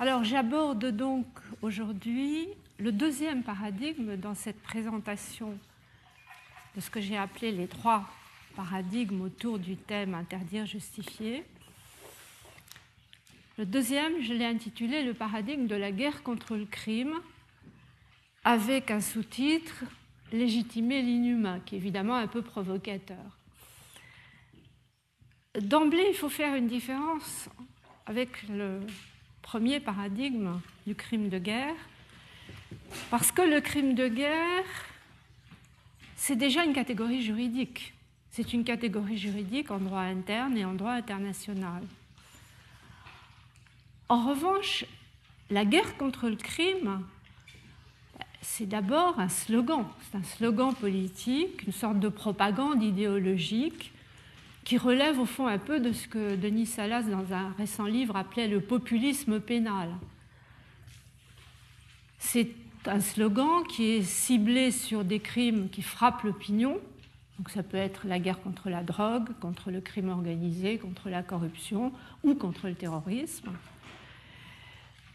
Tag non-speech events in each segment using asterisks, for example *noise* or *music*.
Alors j'aborde donc aujourd'hui le deuxième paradigme dans cette présentation de ce que j'ai appelé les trois paradigmes autour du thème interdire, justifier. Le deuxième, je l'ai intitulé le paradigme de la guerre contre le crime, avec un sous-titre Légitimer l'inhumain, qui est évidemment un peu provocateur. D'emblée, il faut faire une différence avec le premier paradigme du crime de guerre, parce que le crime de guerre, c'est déjà une catégorie juridique. C'est une catégorie juridique en droit interne et en droit international. En revanche, la guerre contre le crime, c'est d'abord un slogan. C'est un slogan politique, une sorte de propagande idéologique qui relève au fond un peu de ce que Denis Salas, dans un récent livre, appelait le populisme pénal. C'est un slogan qui est ciblé sur des crimes qui frappent l'opinion. Donc ça peut être la guerre contre la drogue, contre le crime organisé, contre la corruption ou contre le terrorisme.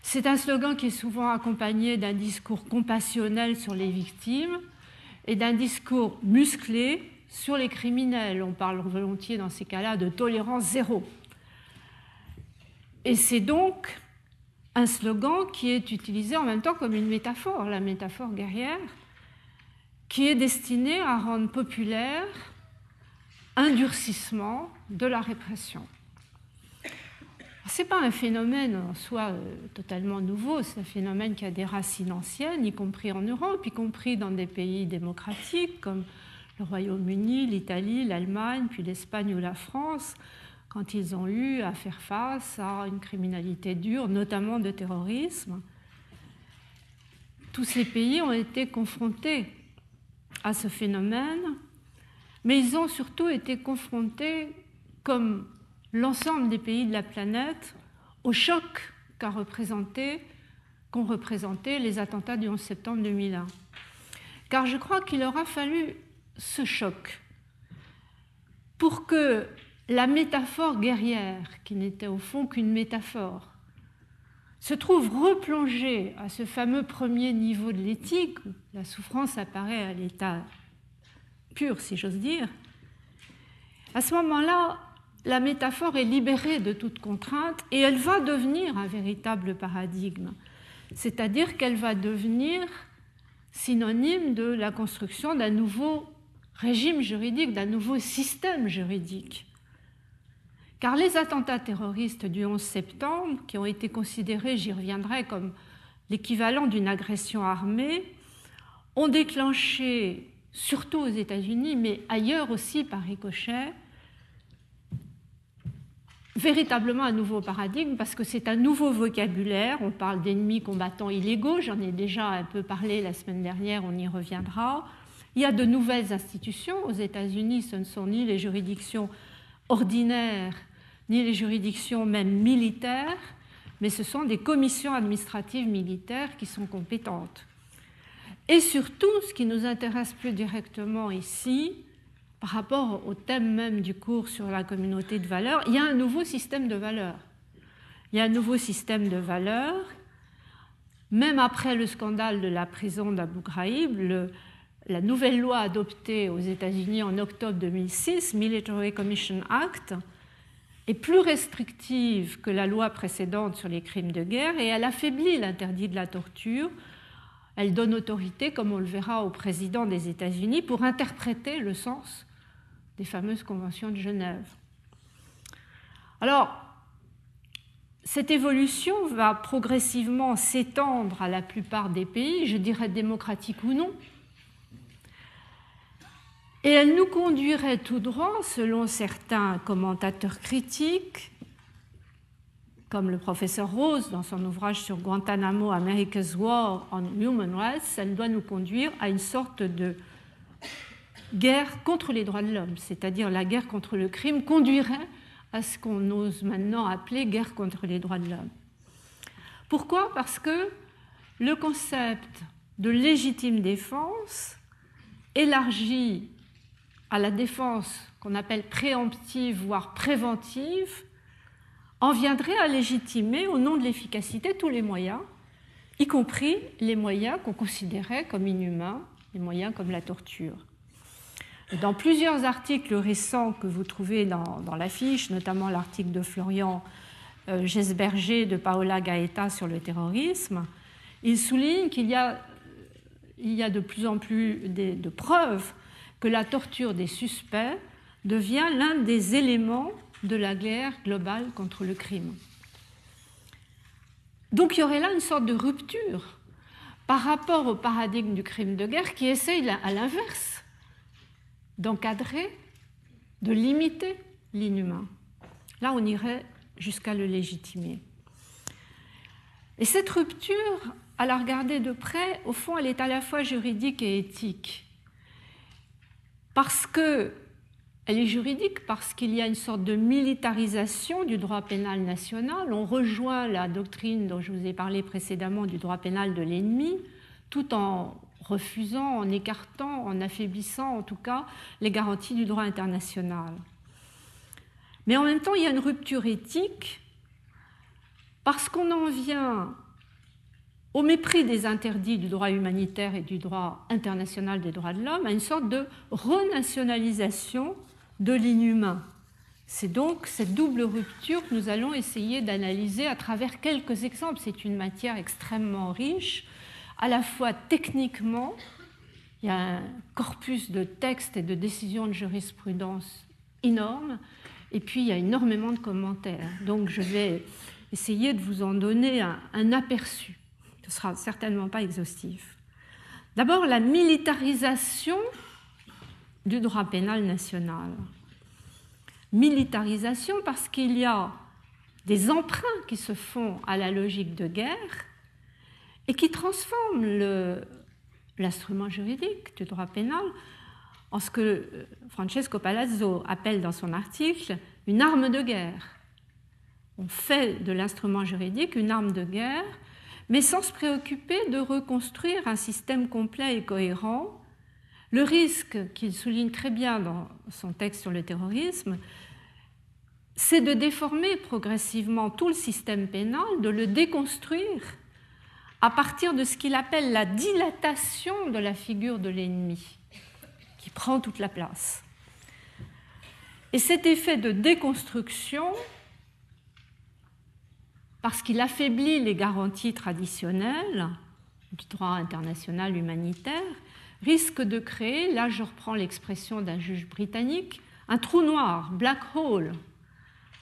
C'est un slogan qui est souvent accompagné d'un discours compassionnel sur les victimes et d'un discours musclé sur les criminels. On parle volontiers dans ces cas-là de tolérance zéro. Et c'est donc un slogan qui est utilisé en même temps comme une métaphore, la métaphore guerrière, qui est destinée à rendre populaire un durcissement de la répression. Ce n'est pas un phénomène en soi euh, totalement nouveau, c'est un phénomène qui a des racines anciennes, y compris en Europe, y compris dans des pays démocratiques comme le Royaume-Uni, l'Italie, l'Allemagne, puis l'Espagne ou la France, quand ils ont eu à faire face à une criminalité dure, notamment de terrorisme. Tous ces pays ont été confrontés à ce phénomène, mais ils ont surtout été confrontés, comme l'ensemble des pays de la planète, au choc qu'a représenté, qu'ont représenté les attentats du 11 septembre 2001. Car je crois qu'il aura fallu ce choc pour que la métaphore guerrière, qui n'était au fond qu'une métaphore, se trouve replongée à ce fameux premier niveau de l'éthique, où la souffrance apparaît à l'état pur, si j'ose dire, à ce moment-là, la métaphore est libérée de toute contrainte et elle va devenir un véritable paradigme, c'est-à-dire qu'elle va devenir synonyme de la construction d'un nouveau régime juridique, d'un nouveau système juridique. Car les attentats terroristes du 11 septembre, qui ont été considérés, j'y reviendrai, comme l'équivalent d'une agression armée, ont déclenché, surtout aux États-Unis, mais ailleurs aussi par ricochet, véritablement un nouveau paradigme parce que c'est un nouveau vocabulaire. On parle d'ennemis combattants illégaux, j'en ai déjà un peu parlé la semaine dernière, on y reviendra. Il y a de nouvelles institutions. Aux États-Unis, ce ne sont ni les juridictions ordinaires, ni les juridictions même militaires, mais ce sont des commissions administratives militaires qui sont compétentes. Et surtout, ce qui nous intéresse plus directement ici, par rapport au thème même du cours sur la communauté de valeurs, il y a un nouveau système de valeurs. Il y a un nouveau système de valeurs. Même après le scandale de la prison d'Abu Ghraib, le, la nouvelle loi adoptée aux États-Unis en octobre 2006, Military Commission Act, est plus restrictive que la loi précédente sur les crimes de guerre et elle affaiblit l'interdit de la torture. Elle donne autorité, comme on le verra, au président des États-Unis pour interpréter le sens des fameuses conventions de Genève. Alors, cette évolution va progressivement s'étendre à la plupart des pays, je dirais démocratiques ou non, et elle nous conduirait tout droit, selon certains commentateurs critiques, comme le professeur Rose dans son ouvrage sur Guantanamo, America's War on Human Rights, elle doit nous conduire à une sorte de guerre contre les droits de l'homme, c'est-à-dire la guerre contre le crime conduirait à ce qu'on ose maintenant appeler guerre contre les droits de l'homme. Pourquoi? Parce que le concept de légitime défense élargit à la défense qu'on appelle préemptive, voire préventive, en viendrait à légitimer au nom de l'efficacité tous les moyens, y compris les moyens qu'on considérait comme inhumains, les moyens comme la torture. Dans plusieurs articles récents que vous trouvez dans, dans l'affiche, notamment l'article de Florian euh, Gesberger de Paola Gaeta sur le terrorisme, il souligne qu'il y y a de plus en plus de preuves que la torture des suspects devient l'un des éléments de la guerre globale contre le crime. Donc il y aurait là une sorte de rupture par rapport au paradigme du crime de guerre qui essaye à l'inverse d'encadrer, de limiter l'inhumain. Là, on irait jusqu'à le légitimer. Et cette rupture, à la regarder de près, au fond, elle est à la fois juridique et éthique. Parce que elle est juridique parce qu'il y a une sorte de militarisation du droit pénal national. On rejoint la doctrine dont je vous ai parlé précédemment du droit pénal de l'ennemi, tout en refusant, en écartant, en affaiblissant en tout cas les garanties du droit international. Mais en même temps, il y a une rupture éthique parce qu'on en vient au mépris des interdits du droit humanitaire et du droit international des droits de l'homme, à une sorte de renationalisation de l'inhumain. C'est donc cette double rupture que nous allons essayer d'analyser à travers quelques exemples. C'est une matière extrêmement riche, à la fois techniquement, il y a un corpus de textes et de décisions de jurisprudence énorme, et puis il y a énormément de commentaires. Donc je vais essayer de vous en donner un, un aperçu. Sera certainement pas exhaustif. D'abord, la militarisation du droit pénal national. Militarisation parce qu'il y a des emprunts qui se font à la logique de guerre et qui transforment l'instrument juridique du droit pénal en ce que euh, Francesco Palazzo appelle dans son article une arme de guerre. On fait de l'instrument juridique une arme de guerre, mais sans se préoccuper de reconstruire un système complet et cohérent le risque qu'il souligne très bien dans son texte sur le terrorisme, c'est de déformer progressivement tout le système pénal, de le déconstruire à partir de ce qu'il appelle la dilatation de la figure de l'ennemi, qui prend toute la place. Et cet effet de déconstruction, parce qu'il affaiblit les garanties traditionnelles du droit international humanitaire, risque de créer, là je reprends l'expression d'un juge britannique, un trou noir, black hole,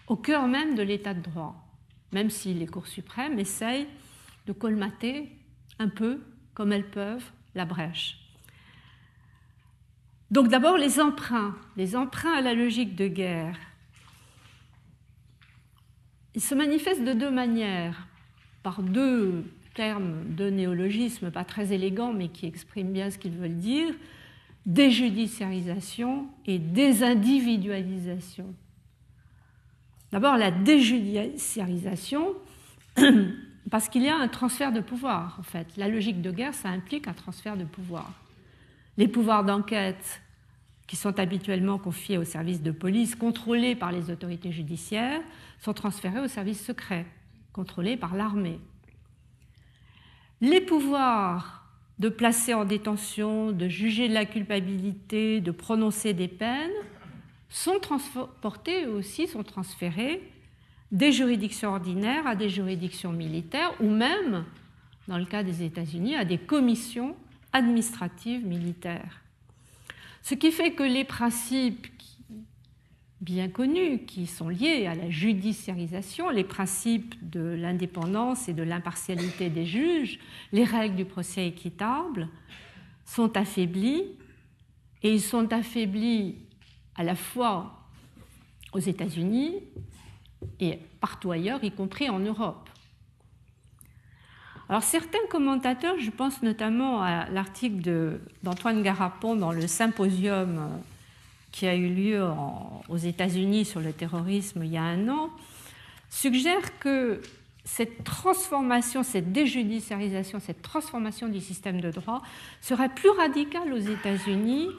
au cœur même de l'état de droit, même si les cours suprêmes essayent de colmater un peu, comme elles peuvent, la brèche. Donc d'abord les emprunts, les emprunts à la logique de guerre. Ils se manifestent de deux manières, par deux termes de néologisme pas très élégants, mais qui expriment bien ce qu'ils veulent dire, déjudiciarisation et désindividualisation. D'abord la déjudiciarisation, *clears throat* parce qu'il y a un transfert de pouvoir, en fait. La logique de guerre, ça implique un transfert de pouvoir. Les pouvoirs d'enquête qui sont habituellement confiés aux services de police, contrôlés par les autorités judiciaires, sont transférés aux services secrets, contrôlés par l'armée les pouvoirs de placer en détention, de juger de la culpabilité, de prononcer des peines, sont transportés aussi, sont transférés des juridictions ordinaires à des juridictions militaires ou même, dans le cas des États-Unis, à des commissions administratives militaires. Ce qui fait que les principes bien connus qui sont liés à la judiciarisation, les principes de l'indépendance et de l'impartialité des juges, les règles du procès équitable, sont affaiblis et ils sont affaiblis à la fois aux États-Unis et partout ailleurs, y compris en Europe. Alors certains commentateurs, je pense notamment à l'article d'Antoine Garapon dans le symposium qui a eu lieu aux États-Unis sur le terrorisme il y a un an, suggère que cette transformation, cette déjudiciarisation, cette transformation du système de droit serait plus radicale aux États-Unis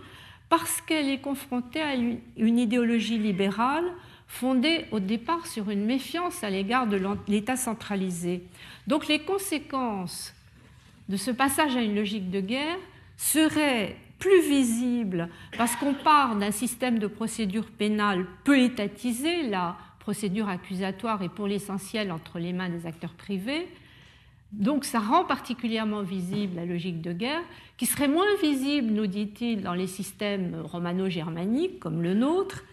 parce qu'elle est confrontée à une idéologie libérale fondée au départ sur une méfiance à l'égard de l'État centralisé. Donc les conséquences de ce passage à une logique de guerre seraient plus visibles parce qu'on part d'un système de procédure pénale peu étatisé, la procédure accusatoire est pour l'essentiel entre les mains des acteurs privés, donc ça rend particulièrement visible la logique de guerre, qui serait moins visible, nous dit-il, dans les systèmes romano-germaniques comme le nôtre,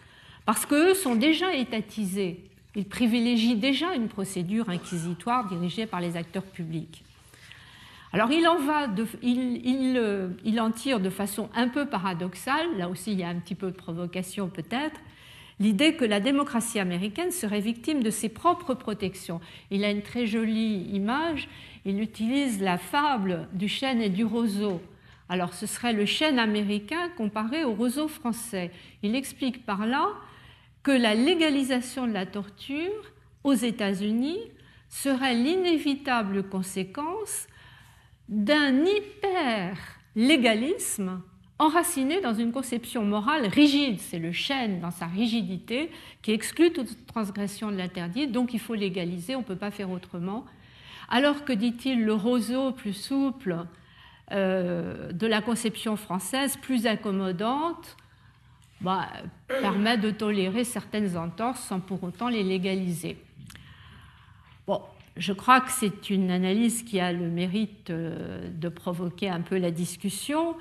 parce qu'eux sont déjà étatisés. Ils privilégient déjà une procédure inquisitoire dirigée par les acteurs publics. Alors il en, va il, il en tire de façon un peu paradoxale, là aussi il y a un petit peu de provocation peut-être, l'idée que la démocratie américaine serait victime de ses propres protections. Il a une très jolie image il utilise la fable du chêne et du roseau. Alors ce serait le chêne américain comparé au roseau français. Il explique par là que la légalisation de la torture aux États-Unis serait l'inévitable conséquence d'un hyper-légalisme enraciné dans une conception morale rigide. C'est le chêne dans sa rigidité qui exclut toute transgression de l'interdit, donc il faut légaliser, on ne peut pas faire autrement alors que, dit-il, le roseau plus souple euh, de la conception française, plus accommodante, bah, permet de tolérer certaines entorses sans pour autant les légaliser. Bon, je crois que c'est une analyse qui a le mérite euh, de provoquer un peu la discussion.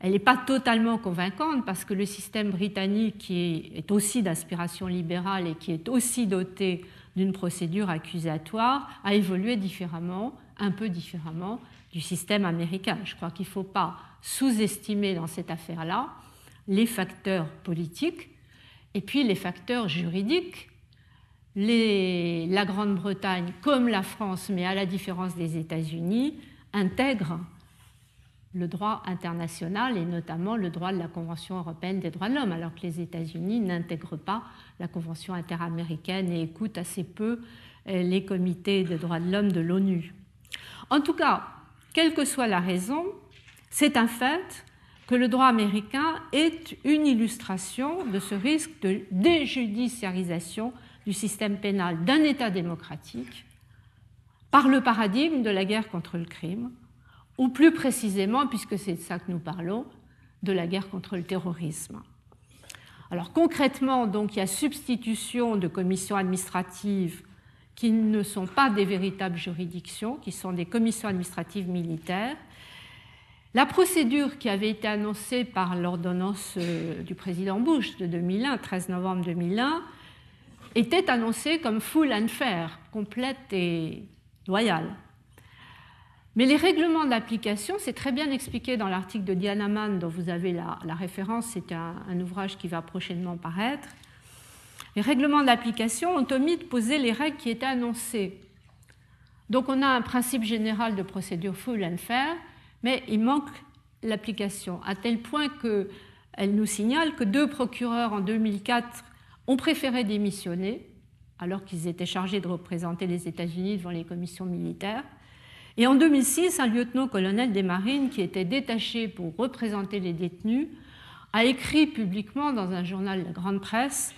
Elle n'est pas totalement convaincante parce que le système britannique, qui est aussi d'inspiration libérale et qui est aussi doté d'une procédure accusatoire a évolué différemment, un peu différemment du système américain. Je crois qu'il ne faut pas sous-estimer dans cette affaire-là les facteurs politiques et puis les facteurs juridiques. la Grande-Bretagne, comme la France, mais à la différence des États-Unis, intègre le droit international et notamment le droit de la Convention européenne des droits de l'homme, alors que les États-Unis n'intègrent pas la Convention interaméricaine et écoutent assez peu euh, les comités des droits de l'homme de l'ONU. En tout cas, quelle que soit la raison, c'est un fait que le droit américain est une illustration de ce risque de déjudiciarisation du système pénal d'un État démocratique par le paradigme de la guerre contre le crime, ou plus précisément, puisque c'est de ça que nous parlons, de la guerre contre le terrorisme. Alors concrètement, il y a substitution de commissions administratives qui ne sont pas des véritables juridictions, qui sont des commissions administratives militaires. La procédure qui avait été annoncée par l'ordonnance euh, du président Bush de 2001, 13 novembre 2001, était annoncée comme full and fair, complète et loyale. Mais les règlements d'application, c'est très bien expliqué dans l'article de Diana Mann dont vous avez la, référence, c'est un, ouvrage qui va prochainement paraître. Les règlements d'application ont omis de poser les règles qui étaient annoncées. Donc on a un principe général de procédure full and fair, mais il manque l'application, à tel point qu'elle nous signale que deux procureurs en 2004 ont préféré démissionner, alors qu'ils étaient chargés de représenter les États-Unis devant les commissions militaires. Et en 2006, un lieutenant-colonel des marines qui était détaché pour représenter les détenus a écrit publiquement dans un journal de grande presse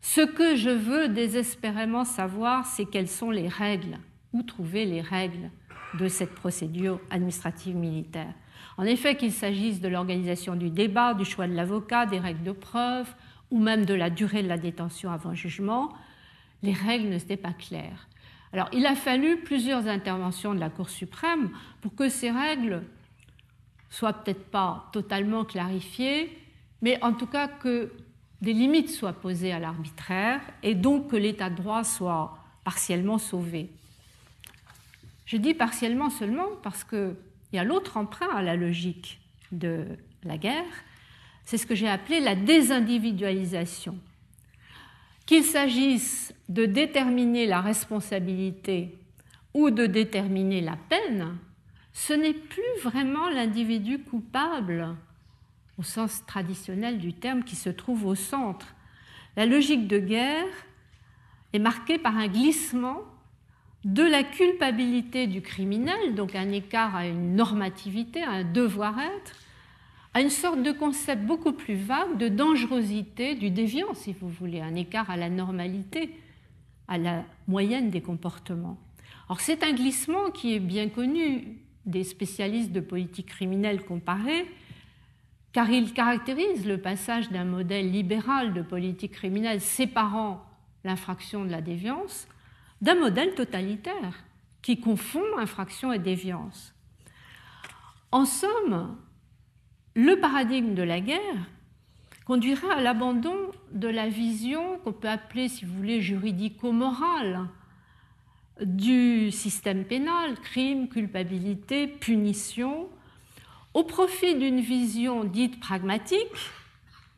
Ce que je veux désespérément savoir, c'est quelles sont les règles, où trouver les règles de cette procédure administrative militaire. En effet, qu'il s'agisse de l'organisation du débat, du choix de l'avocat, des règles de preuve, ou même de la durée de la détention avant jugement, les règles n'étaient pas claires. Alors, il a fallu plusieurs interventions de la Cour suprême pour que ces règles soient peut-être pas totalement clarifiées, mais en tout cas que des limites soient posées à l'arbitraire et donc que l'état de droit soit partiellement sauvé. Je dis partiellement seulement parce qu'il y a l'autre emprunt à la logique de la guerre, c'est ce que j'ai appelé la désindividualisation. Qu'il s'agisse de déterminer la responsabilité ou de déterminer la peine, ce n'est plus vraiment l'individu coupable au sens traditionnel du terme qui se trouve au centre. La logique de guerre est marquée par un glissement de la culpabilité du criminel, donc un écart à une normativité, à un devoir-être, à une sorte de concept beaucoup plus vague de dangerosité, du déviant, si vous voulez, un écart à la normalité, à la moyenne des comportements. Alors c'est un glissement qui est bien connu des spécialistes de politique criminelle comparée, car il caractérise le passage d'un modèle libéral de politique criminelle séparant l'infraction de la déviance d'un modèle totalitaire qui confond infraction et déviance. En somme, le paradigme de la guerre conduira à l'abandon de la vision qu'on peut appeler, si vous voulez, juridico-morale du système pénal, crime, culpabilité, punition, au profit d'une vision dite pragmatique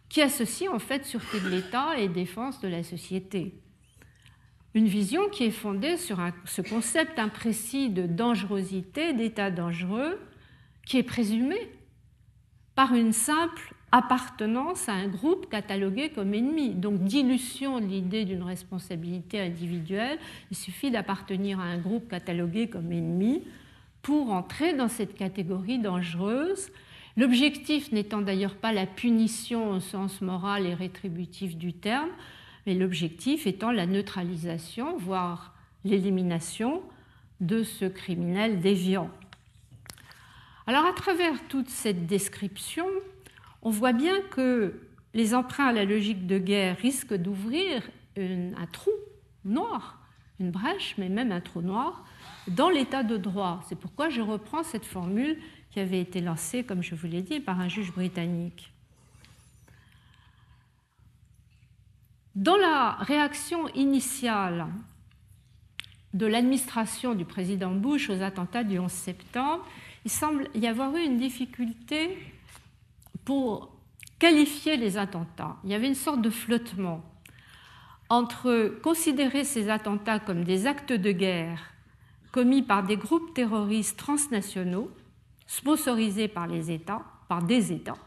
qui associe en fait sûreté de l'État et défense de la société. Une vision qui est fondée sur ce concept imprécis de dangerosité, d'état dangereux, qui est présumé par une simple appartenance à un groupe catalogué comme ennemi. Donc dilution de l'idée d'une responsabilité individuelle. Il suffit d'appartenir à un groupe catalogué comme ennemi pour entrer dans cette catégorie dangereuse. L'objectif n'étant d'ailleurs pas la punition au sens moral et rétributif du terme, mais l'objectif étant la neutralisation, voire l'élimination de ce criminel déviant. Alors à travers toute cette description, on voit bien que les emprunts à la logique de guerre risquent d'ouvrir un trou noir, une brèche, mais même un trou noir, dans l'état de droit. C'est pourquoi je reprends cette formule qui avait été lancée, comme je vous l'ai dit, par un juge britannique. Dans la réaction initiale de l'administration du président Bush aux attentats du 11 septembre, il semble y avoir eu une difficulté pour qualifier les attentats. Il y avait une sorte de flottement entre considérer ces attentats comme des actes de guerre commis par des groupes terroristes transnationaux, sponsorisés par les États, par des États,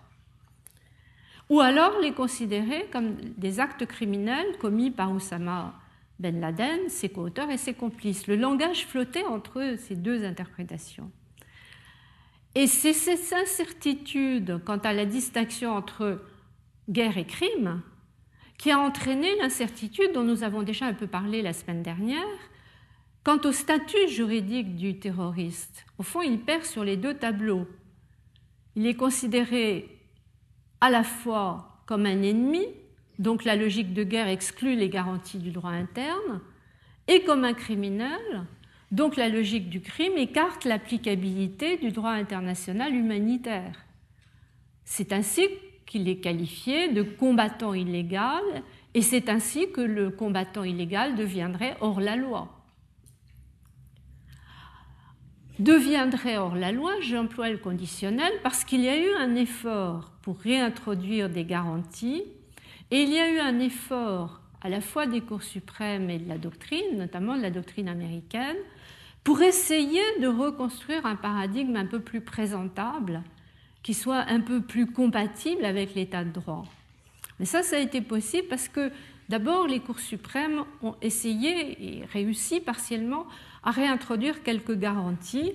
ou alors les considérer comme des actes criminels commis par Oussama Ben Laden, ses co-auteurs et ses complices. Le langage flottait entre ces deux interprétations. Et c'est cette incertitude quant à la distinction entre guerre et crime qui a entraîné l'incertitude dont nous avons déjà un peu parlé la semaine dernière quant au statut juridique du terroriste. Au fond, il perd sur les deux tableaux. Il est considéré à la fois comme un ennemi, donc la logique de guerre exclut les garanties du droit interne, et comme un criminel, donc la logique du crime écarte l'applicabilité du droit international humanitaire. C'est ainsi qu'il est qualifié de combattant illégal et c'est ainsi que le combattant illégal deviendrait hors la loi. Deviendrait hors la loi, j'emploie le conditionnel parce qu'il y a eu un effort pour réintroduire des garanties et il y a eu un effort à la fois des cours suprêmes et de la doctrine, notamment de la doctrine américaine, pour essayer de reconstruire un paradigme un peu plus présentable, qui soit un peu plus compatible avec l'état de droit. Mais ça, ça a été possible parce que d'abord, les cours suprêmes ont essayé et réussi partiellement à réintroduire quelques garanties.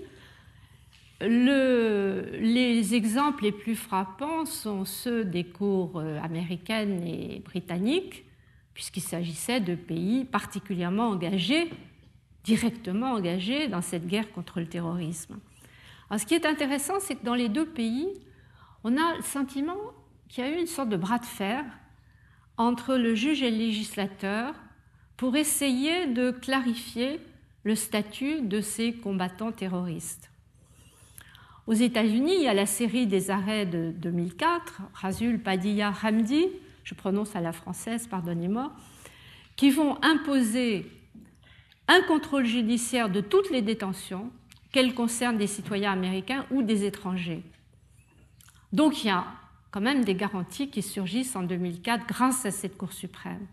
les exemples les plus frappants sont ceux des cours euh, américaines et britanniques, puisqu'il s'agissait de pays particulièrement engagés directement engagés dans cette guerre contre le terrorisme. ce qui est intéressant, c'est que dans les deux pays, on a le sentiment qu'il y a eu une sorte de bras de fer entre le juge et le législateur pour essayer de clarifier le statut de ces combattants terroristes. Aux États-Unis, il y a la série des arrêts de 2004, Razul, Padilla, Hamdi, je prononce à la française, pardonnez-moi, qui vont imposer un contrôle judiciaire de toutes les détentions, qu'elles concernent des citoyens américains ou des étrangers. Donc il y a quand même des garanties qui surgissent en 2004 grâce à cette Cour suprême.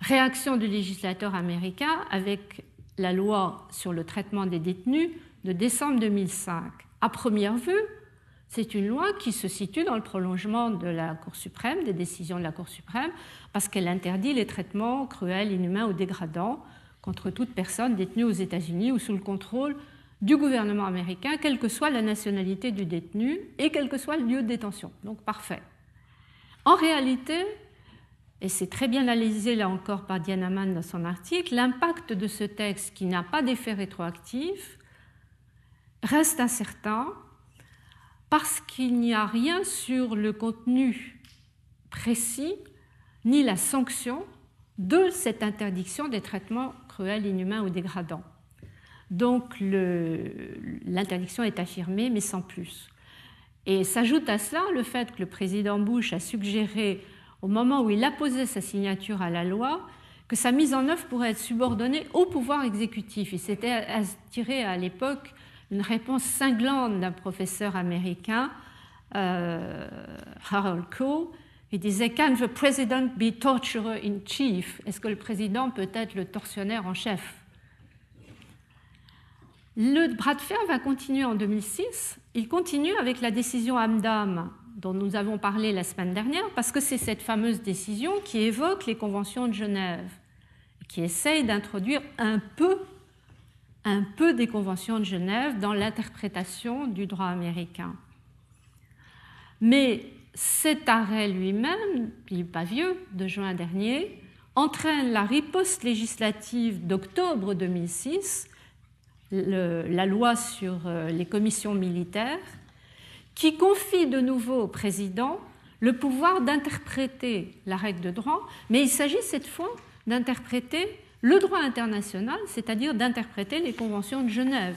Réaction du législateur américain avec la loi sur le traitement des détenus de décembre 2005. À première vue, c'est une loi qui se situe dans le prolongement de la Cour suprême, des décisions de la Cour suprême, parce qu'elle interdit les traitements cruels, inhumains ou dégradants contre toute personne détenue aux États-Unis ou sous le contrôle du gouvernement américain, quelle que soit la nationalité du détenu et quel que soit le lieu de détention. Donc parfait. En réalité, et c'est très bien analysé là encore par Diana Mann dans son article, l'impact de ce texte qui n'a pas d'effet rétroactif reste incertain parce qu'il n'y a rien sur le contenu précis ni la sanction de cette interdiction des traitements cruels, inhumains ou dégradants. Donc l'interdiction est affirmée, mais sans plus. Et s'ajoute à cela le fait que le président Bush a suggéré, au moment où il a posé sa signature à la loi, que sa mise en œuvre pourrait être subordonnée au pouvoir exécutif. Il s'était attiré à l'époque une réponse cinglante d'un professeur américain, euh, Harold Coe, il disait Can the president be torturer in chief? Est-ce que le président peut être le tortionnaire en chef? Le bras de fer va continuer en 2006. Il continue avec la décision Amdam dont nous avons parlé la semaine dernière, parce que c'est cette fameuse décision qui évoque les conventions de Genève, qui essaye d'introduire un peu, un peu des conventions de Genève dans l'interprétation du droit américain. Mais cet arrêt lui-même, il n'est pas vieux, de juin dernier, entraîne la riposte législative d'octobre 2006, la loi sur euh, les commissions militaires, qui confie de nouveau au président le pouvoir d'interpréter la règle de droit, mais il s'agit cette fois d'interpréter le droit international, c'est-à-dire d'interpréter les conventions de Genève.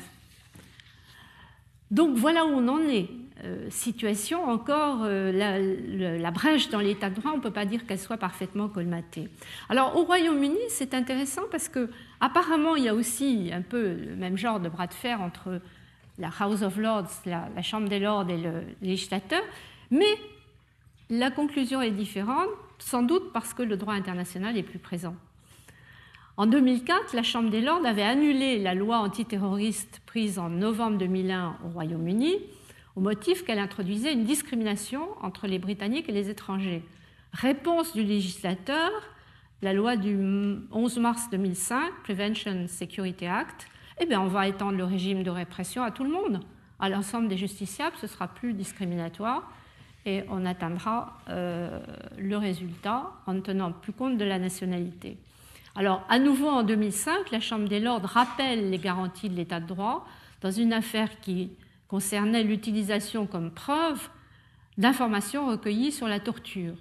Donc voilà où on en est. Euh, situation encore, euh, la, brèche dans l'état de droit, on ne peut pas dire qu'elle soit parfaitement colmatée. Alors au Royaume-Uni, c'est intéressant parce que apparemment il y a aussi un peu le même genre de bras de fer entre la House of Lords, la, Chambre des Lords et le législateur, mais la conclusion est différente, sans doute parce que le droit international est plus présent. En 2004, la Chambre des Lords avait annulé la loi antiterroriste prise en novembre 2001 au Royaume-Uni au motif qu'elle introduisait une discrimination entre les Britanniques et les étrangers. Réponse du législateur, la loi du 11 mars 2005, Prevention Security Act, eh bien, on va étendre le régime de répression à tout le monde. À l'ensemble des justiciables, ce sera plus discriminatoire et on atteindra euh, le résultat en ne tenant plus compte de la nationalité. Alors, à nouveau en 2005, la Chambre des Lords rappelle les garanties de l'état de droit dans une affaire qui concernait l'utilisation comme preuve d'informations recueillies sur la torture.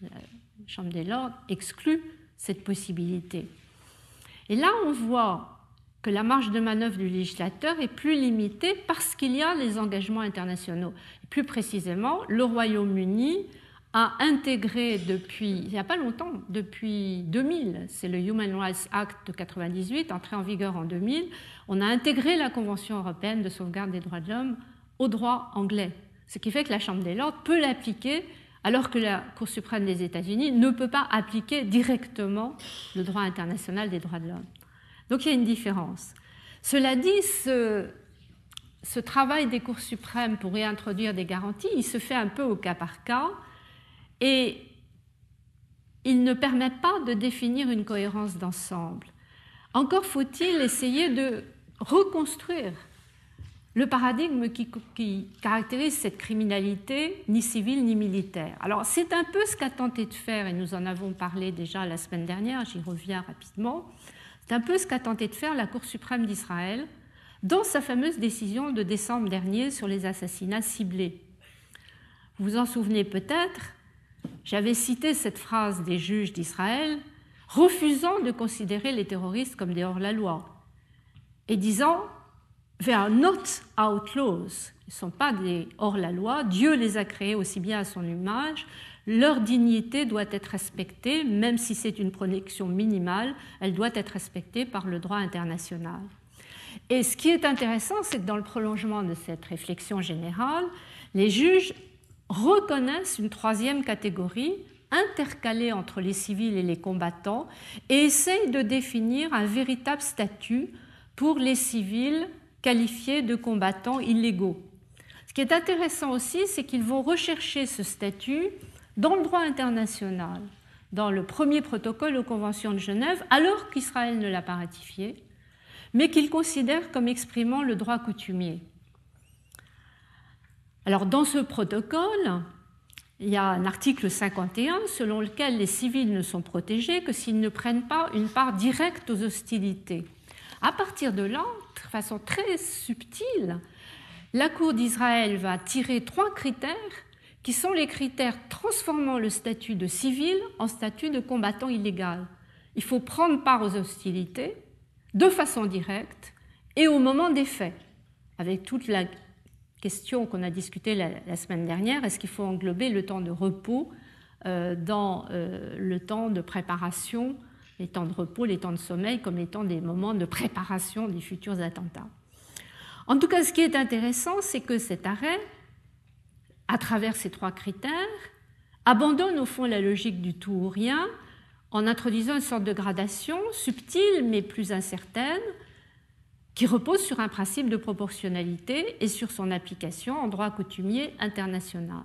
La Chambre des Lords exclut cette possibilité. Et là, on voit que la marge de manœuvre du législateur est plus limitée parce qu'il y a les engagements internationaux. Plus précisément, le Royaume-Uni a intégré depuis, il n'y a pas longtemps, depuis 2000, c'est le Human Rights Act de 98, entré en vigueur en 2000, on a intégré la Convention européenne de sauvegarde des droits de l'homme au droit anglais. Ce qui fait que la Chambre des Lords peut l'appliquer alors que la Cour suprême des États-Unis ne peut pas appliquer directement le droit international des droits de l'homme. Donc il y a une différence. Cela dit, ce, travail des cours suprêmes pour réintroduire des garanties, il se fait un peu au cas par cas et il ne permet pas de définir une cohérence d'ensemble. Encore faut-il essayer de reconstruire le paradigme qui, caractérise cette criminalité, ni civile ni militaire. Alors c'est un peu ce qu'a tenté de faire, et nous en avons parlé déjà la semaine dernière, j'y reviens rapidement, c'est un peu ce qu'a tenté de faire la Cour suprême d'Israël dans sa fameuse décision de décembre dernier sur les assassinats ciblés. Vous vous en souvenez peut-être, j'avais cité cette phrase des juges d'Israël, refusant de considérer les terroristes comme des hors-la-loi, et disant They are not outlaws. Ils ne sont pas des hors-la-loi. Dieu les a créés aussi bien à son image. Leur dignité doit être respectée, même si c'est une protection minimale, elle doit être respectée par le droit international. Et ce qui est intéressant, c'est que dans le prolongement de cette réflexion générale, les juges reconnaissent une troisième catégorie intercalée entre les civils et les combattants et essayent de définir un véritable statut pour les civils qualifiés de combattants illégaux. Ce qui est intéressant aussi, c'est qu'ils vont rechercher ce statut dans le droit international, dans le premier protocole aux conventions de Genève, alors qu'Israël ne l'a pas ratifié, mais qu'il considère comme exprimant le droit coutumier. Alors dans ce protocole, il y a un article 51 selon lequel les civils ne sont protégés que s'ils ne prennent pas une part directe aux hostilités. À partir de là, de façon très subtile, la Cour d'Israël va tirer trois critères qui sont les critères transformant le statut de civil en statut de combattant illégal. Il faut prendre part aux hostilités de façon directe et au moment des faits, avec toute la question qu'on a discutée la, semaine dernière, est-ce qu'il faut englober le temps de repos euh, dans euh, le temps de préparation, les temps de repos, les temps de sommeil, comme étant des moments de préparation des futurs attentats? En tout cas, ce qui est intéressant, c'est que cet arrêt, à travers ces trois critères, abandonne au fond la logique du tout ou rien en introduisant une sorte de gradation subtile mais plus incertaine qui repose sur un principe de proportionnalité et sur son application en droit coutumier international.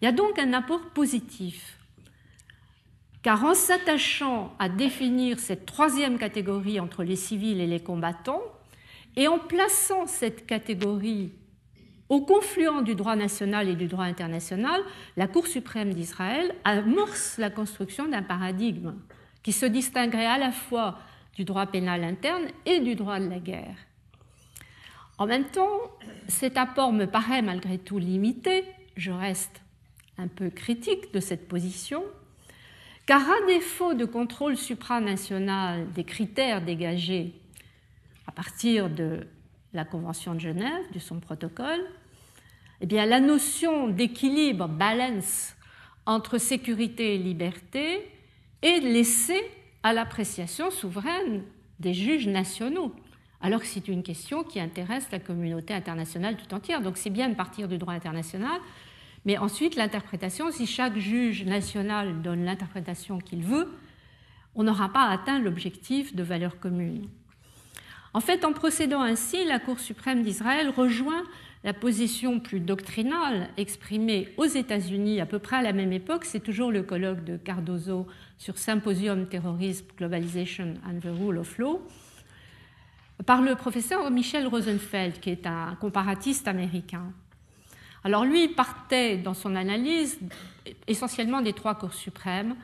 Il y a donc un apport positif, car en s'attachant à définir cette troisième catégorie entre les civils et les combattants, et en plaçant cette catégorie au confluent du droit national et du droit international, la Cour suprême d'Israël amorce la construction d'un paradigme qui se distinguerait à la fois du droit pénal interne et du droit de la guerre. En même temps, cet apport me paraît malgré tout limité, je reste un peu critique de cette position, car à défaut de contrôle supranational des critères dégagés à partir de la Convention de Genève, de son protocole, eh la notion d'équilibre, balance, entre sécurité et liberté est laissée à l'appréciation souveraine des juges nationaux, alors que c'est une question qui intéresse la communauté internationale tout entière. Donc c'est bien de partir du droit international, mais ensuite l'interprétation, si chaque juge national donne l'interprétation qu'il veut, on n'aura pas atteint l'objectif de valeur commune. En fait, en procédant ainsi, la Cour suprême d'Israël rejoint la position plus doctrinale exprimée aux États-Unis à peu près à la même époque, c'est toujours le colloque de Cardozo sur Symposium Terrorism, Globalization and the Rule of Law, par le professeur Michel Rosenfeld, qui est un comparatiste américain. Alors lui partait dans son analyse essentiellement des trois cours suprêmes,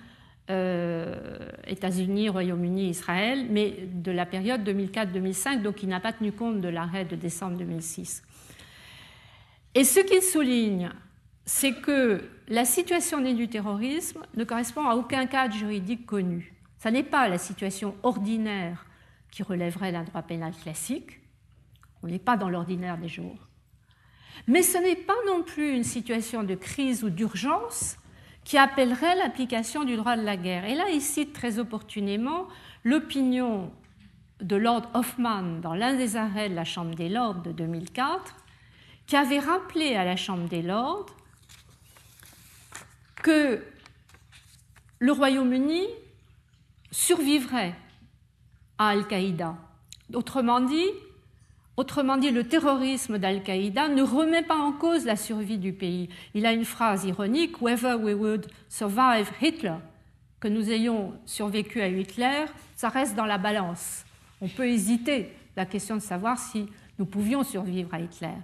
États-Unis, Royaume-Uni, Israël, mais de la période 2004-2005, donc il n'a pas tenu compte de l'arrêt de décembre 2006. Et ce qu'il souligne, c'est que la situation née du terrorisme ne correspond à aucun cadre juridique connu. Ce n'est pas la situation ordinaire qui relèverait d'un droit pénal classique. On n'est pas dans l'ordinaire des jours. Mais ce n'est pas non plus une situation de crise ou d'urgence qui appellerait l'application du droit de la guerre. Et là, il cite très opportunément l'opinion de Lord Hoffman dans l'un des arrêts de la Chambre des Lords de 2004, qui avait rappelé à la Chambre des Lords que le Royaume-Uni survivrait à Al-Qaïda. Autrement dit, autrement dit, le terrorisme d'Al-Qaïda ne remet pas en cause la survie du pays. Il a une phrase ironique Whether we would survive Hitler, que nous ayons survécu à Hitler, ça reste dans la balance. On peut hésiter la question de savoir si nous pouvions survivre à Hitler.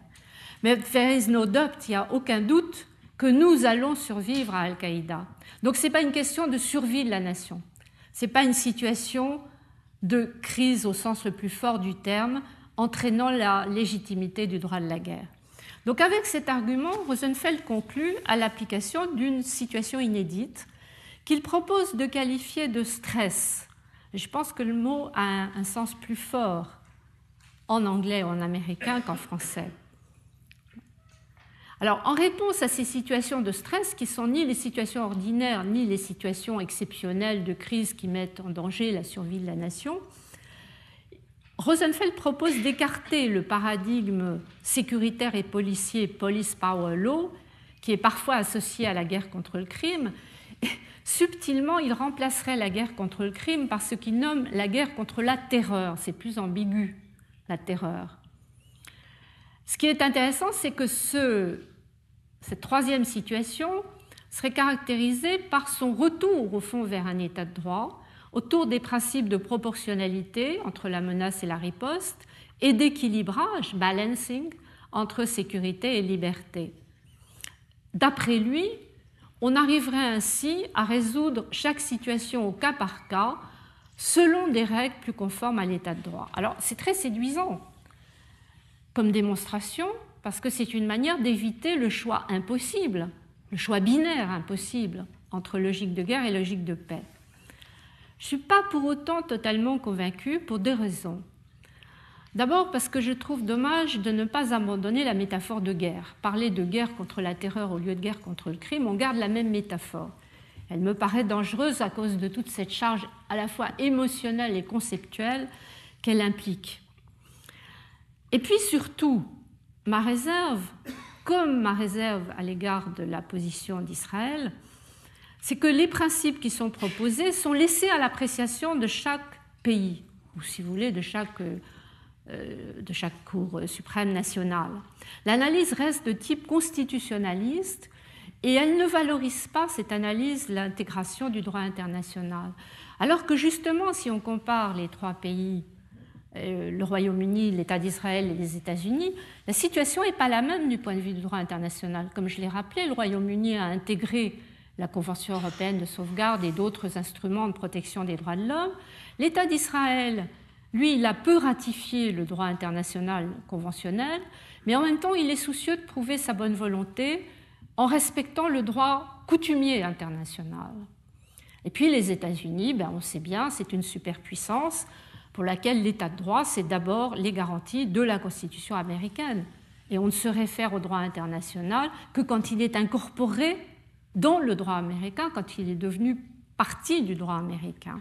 Mais there is no doubt, il n'y a aucun doute que nous allons survivre à Al-Qaïda. Donc ce n'est pas une question de survie de la nation. Ce n'est pas une situation de crise au sens le plus fort du terme, entraînant la légitimité du droit de la guerre. Donc avec cet argument, Rosenfeld conclut à l'application d'une situation inédite qu'il propose de qualifier de stress. Je pense que le mot a un, sens plus fort en anglais ou en américain qu'en français. Alors, en réponse à ces situations de stress, qui sont ni les situations ordinaires, ni les situations exceptionnelles de crise qui mettent en danger la survie de la nation, Rosenfeld propose d'écarter le paradigme sécuritaire et policier police power law, qui est parfois associé à la guerre contre le crime. subtilement, il remplacerait la guerre contre le crime par ce qu'il nomme la guerre contre la terreur. C'est plus ambigu, la terreur. Ce qui est intéressant, c'est que cette troisième situation serait caractérisée par son retour au fond vers un état de droit, autour des principes de proportionnalité entre la menace et la riposte et d'équilibrage, balancing, entre sécurité et liberté. D'après lui, on arriverait ainsi à résoudre chaque situation au cas par cas selon des règles plus conformes à l'état de droit. Alors c'est très séduisant comme démonstration parce que c'est une manière d'éviter le choix impossible, le choix binaire impossible entre logique de guerre et logique de paix. Je ne suis pas pour autant totalement convaincue pour deux raisons. D'abord parce que je trouve dommage de ne pas abandonner la métaphore de guerre. Parler de guerre contre la terreur au lieu de guerre contre le crime, on garde la même métaphore. Elle me paraît dangereuse à cause de toute cette charge à la fois émotionnelle et conceptuelle qu'elle implique. Et puis surtout, ma réserve, comme ma réserve à l'égard de la position d'Israël, c'est que les principes qui sont proposés sont laissés à l'appréciation de chaque pays, ou si vous voulez, de chaque euh, de chaque Cour suprême nationale. L'analyse reste de type constitutionnaliste et elle ne valorise pas cette analyse l'intégration du droit international. Alors que justement, si on compare les trois pays, euh, le Royaume-Uni, l'État d'Israël et les États-Unis, la situation n'est pas la même du point de vue du droit international. Comme je l'ai rappelé, le Royaume-Uni a intégré la Convention européenne de sauvegarde et d'autres instruments de protection des droits de l'homme. L'État d'Israël lui, il a peu ratifié le droit international conventionnel, mais en même temps, il est soucieux de prouver sa bonne volonté en respectant le droit coutumier international. Et puis les États-Unis, ben, on sait bien, c'est une superpuissance pour laquelle l'État de droit, c'est d'abord les garanties de la Constitution américaine. Et on ne se réfère au droit international que quand il est incorporé dans le droit américain, quand il est devenu partie du droit américain.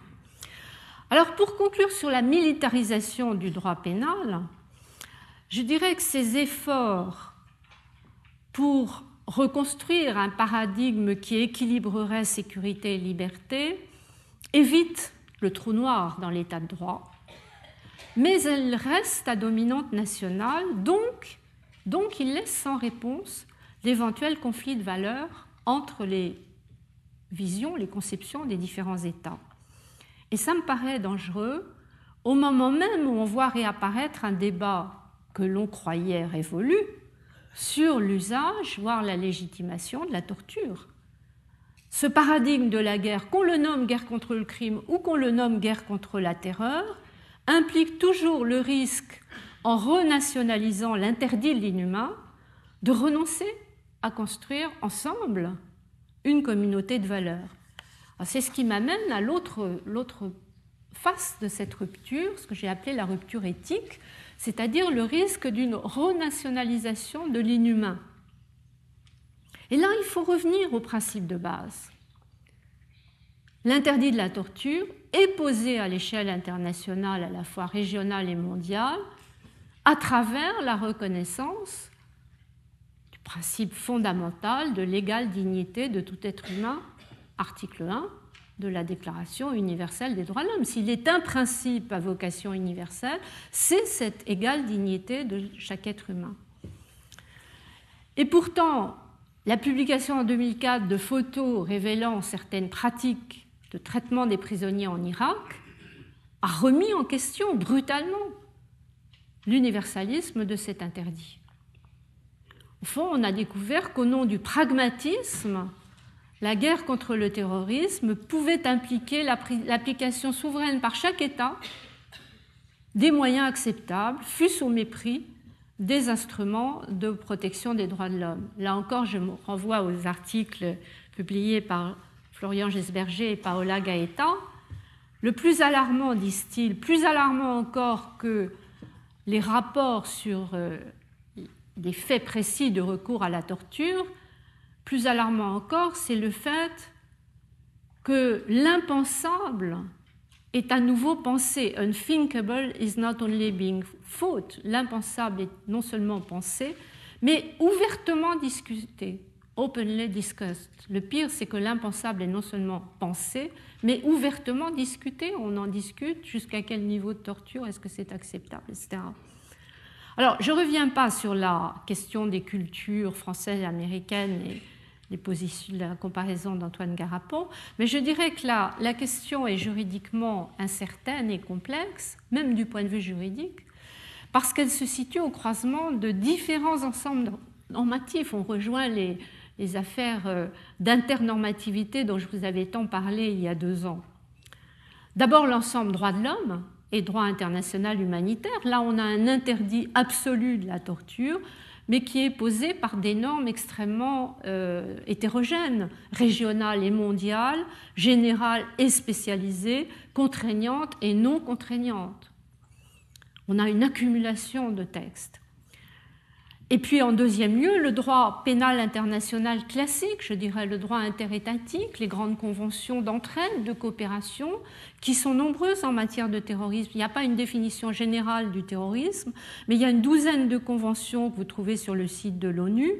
Alors pour conclure sur la militarisation du droit pénal, je dirais que ces efforts pour reconstruire un paradigme qui équilibrerait sécurité et liberté évitent le trou noir dans l'état de droit, mais elles restent à dominante nationale, donc, donc ils laissent sans réponse d'éventuels conflits de valeurs entre les visions, les conceptions des différents États. Et ça me paraît dangereux au moment même où on voit réapparaître un débat que l'on croyait révolu sur l'usage, voire la légitimation de la torture. Ce paradigme de la guerre, qu'on le nomme guerre contre le crime ou qu'on le nomme guerre contre la terreur, implique toujours le risque, en renationalisant l'interdit de l'inhumain, de renoncer à construire ensemble une communauté de valeurs. C'est ce qui m'amène à l'autre face de cette rupture, ce que j'ai appelé la rupture éthique, c'est-à-dire le risque d'une renationalisation de l'inhumain. Et là, il faut revenir au principe de base. L'interdit de la torture est posé à l'échelle internationale, à la fois régionale et mondiale, à travers la reconnaissance principe fondamental de l'égale dignité de tout être humain article 1 de la Déclaration universelle des droits de l'homme. S'il est un principe à vocation universelle, c'est cette égale dignité de chaque être humain. Et pourtant, la publication en 2004 de photos révélant certaines pratiques de traitement des prisonniers en Irak a remis en question brutalement l'universalisme de cet interdit. Au fond, on a découvert qu'au nom du pragmatisme, la guerre contre le terrorisme pouvait impliquer l'application souveraine par chaque État des moyens acceptables, fût-ce au mépris des instruments de protection des droits de l'homme. Là encore, je me renvoie aux articles publiés par Florian Gesberger et Paola Gaeta. Le plus alarmant, disent-ils, plus alarmant encore que les rapports sur euh, des faits précis de recours à la torture, plus alarmant encore, c'est le fait que l'impensable est à nouveau pensé. Unthinkable is not only being thought. L'impensable est non seulement pensé, mais ouvertement discuté. Openly discussed. Le pire, c'est que l'impensable est non seulement pensé, mais ouvertement discuté. On en discute jusqu'à quel niveau de torture est-ce que c'est acceptable, etc. Alors, je ne reviens pas sur la question des cultures françaises et américaines et la comparaison d'Antoine Garapon, mais je dirais que là, la question est juridiquement incertaine et complexe, même du point de vue juridique, parce qu'elle se situe au croisement de différents ensembles normatifs. On rejoint les, les affaires euh, d'internormativité dont je vous avais tant parlé il y a deux ans. D'abord l'ensemble droit de l'homme et droit international humanitaire. Là, on a un interdit absolu de la torture mais qui est posée par des normes extrêmement euh, hétérogènes, régionales et mondiales, générales et spécialisées, contraignantes et non contraignantes. On a une accumulation de textes. Et puis en deuxième lieu, le droit pénal international classique, je dirais le droit interétatique, les grandes conventions d'entraide, de coopération, qui sont nombreuses en matière de terrorisme. Il n'y a pas une définition générale du terrorisme, mais il y a une douzaine de conventions que vous trouvez sur le site de l'ONU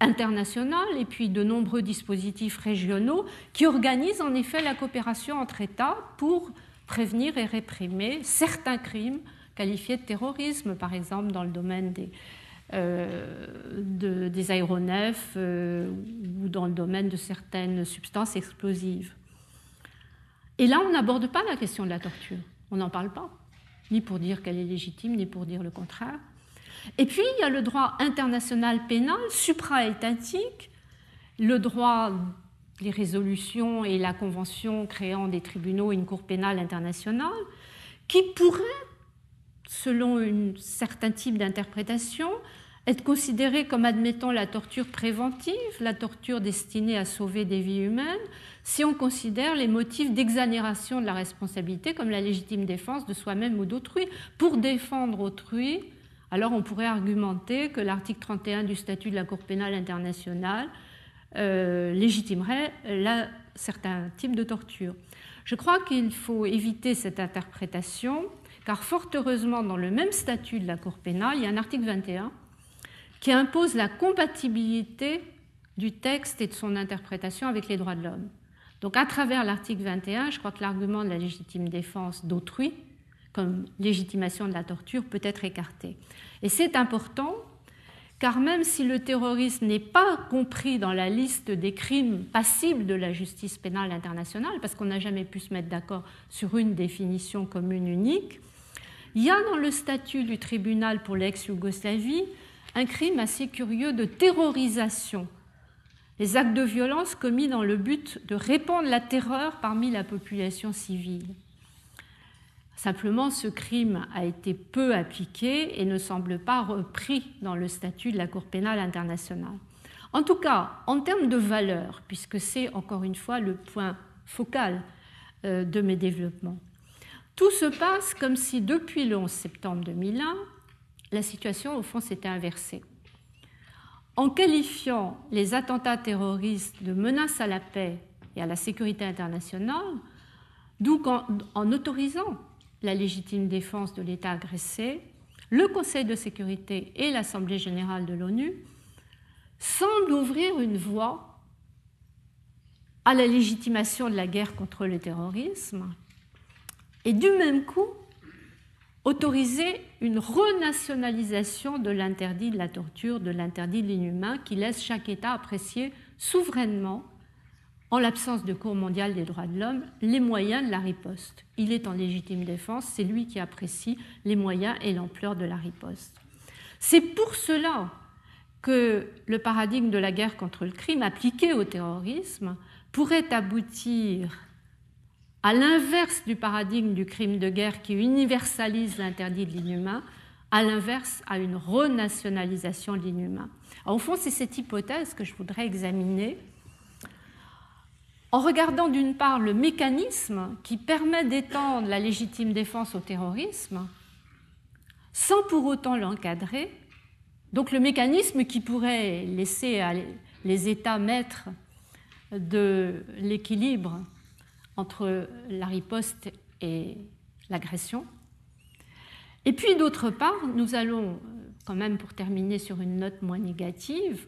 internationales et puis de nombreux dispositifs régionaux qui organisent en effet la coopération entre États pour prévenir et réprimer certains crimes qualifiés de terrorisme, par exemple dans le domaine des, de, des aéronefs euh, ou dans le domaine de certaines substances explosives. Et là, on n'aborde pas la question de la torture. On n'en parle pas, ni pour dire qu'elle est légitime, ni pour dire le contraire. Et puis, il y a le droit international pénal supra-étatique, le droit, les résolutions et la convention créant des tribunaux et une cour pénale internationale, qui pourrait selon un certain type d'interprétation, être considérée comme admettant la torture préventive, la torture destinée à sauver des vies humaines, si on considère les motifs d'exonération de la responsabilité comme la légitime défense de soi-même ou d'autrui. Pour défendre autrui, alors on pourrait argumenter que l'article 31 du statut de la Cour pénale internationale euh, légitimerait certains types de torture. Je crois qu'il faut éviter cette interprétation car fort heureusement, dans le même statut de la Cour pénale, il y a un article 21 qui impose la compatibilité du texte et de son interprétation avec les droits de l'homme. Donc à travers l'article 21, je crois que l'argument de la légitime défense d'autrui, comme légitimation de la torture, peut être écarté. Et c'est important car même si le terrorisme n'est pas compris dans la liste des crimes passibles de la justice pénale internationale, parce qu'on n'a jamais pu se mettre d'accord sur une définition commune unique, il y a dans le statut du tribunal pour l'ex-Yougoslavie un crime assez curieux de terrorisation. Les actes de violence commis dans le but de répandre la terreur parmi la population civile. Simplement, ce crime a été peu appliqué et ne semble pas repris dans le statut de la Cour pénale internationale. En tout cas, en termes de valeur, puisque c'est encore une fois le point focal euh, de mes développements, tout se passe comme si depuis le 11 septembre 2001, la situation au fond s'était inversée. En qualifiant les attentats terroristes de menaces à la paix et à la sécurité internationale, d'où en, autorisant la légitime défense de l'État agressé, le Conseil de sécurité et l'Assemblée générale de l'ONU semblent ouvrir une voie à la légitimation de la guerre contre le terrorisme et du même coup autoriser une renationalisation de l'interdit de la torture, de l'interdit de l'inhumain, qui laisse chaque État apprécier souverainement, en l'absence de Cour mondiale des droits de l'homme, les moyens de la riposte. Il est en légitime défense, c'est lui qui apprécie les moyens et l'ampleur de la riposte. C'est pour cela que le paradigme de la guerre contre le crime appliqué au terrorisme pourrait aboutir à l'inverse du paradigme du crime de guerre qui universalise l'interdit de l'inhumain, à l'inverse à une renationalisation de l'inhumain. Au fond, c'est cette hypothèse que je voudrais examiner en regardant d'une part le mécanisme qui permet d'étendre la légitime défense au terrorisme sans pour autant l'encadrer, donc le mécanisme qui pourrait laisser les États maîtres de l'équilibre entre la riposte et l'agression. Et puis d'autre part, nous allons, quand même pour terminer sur une note moins négative,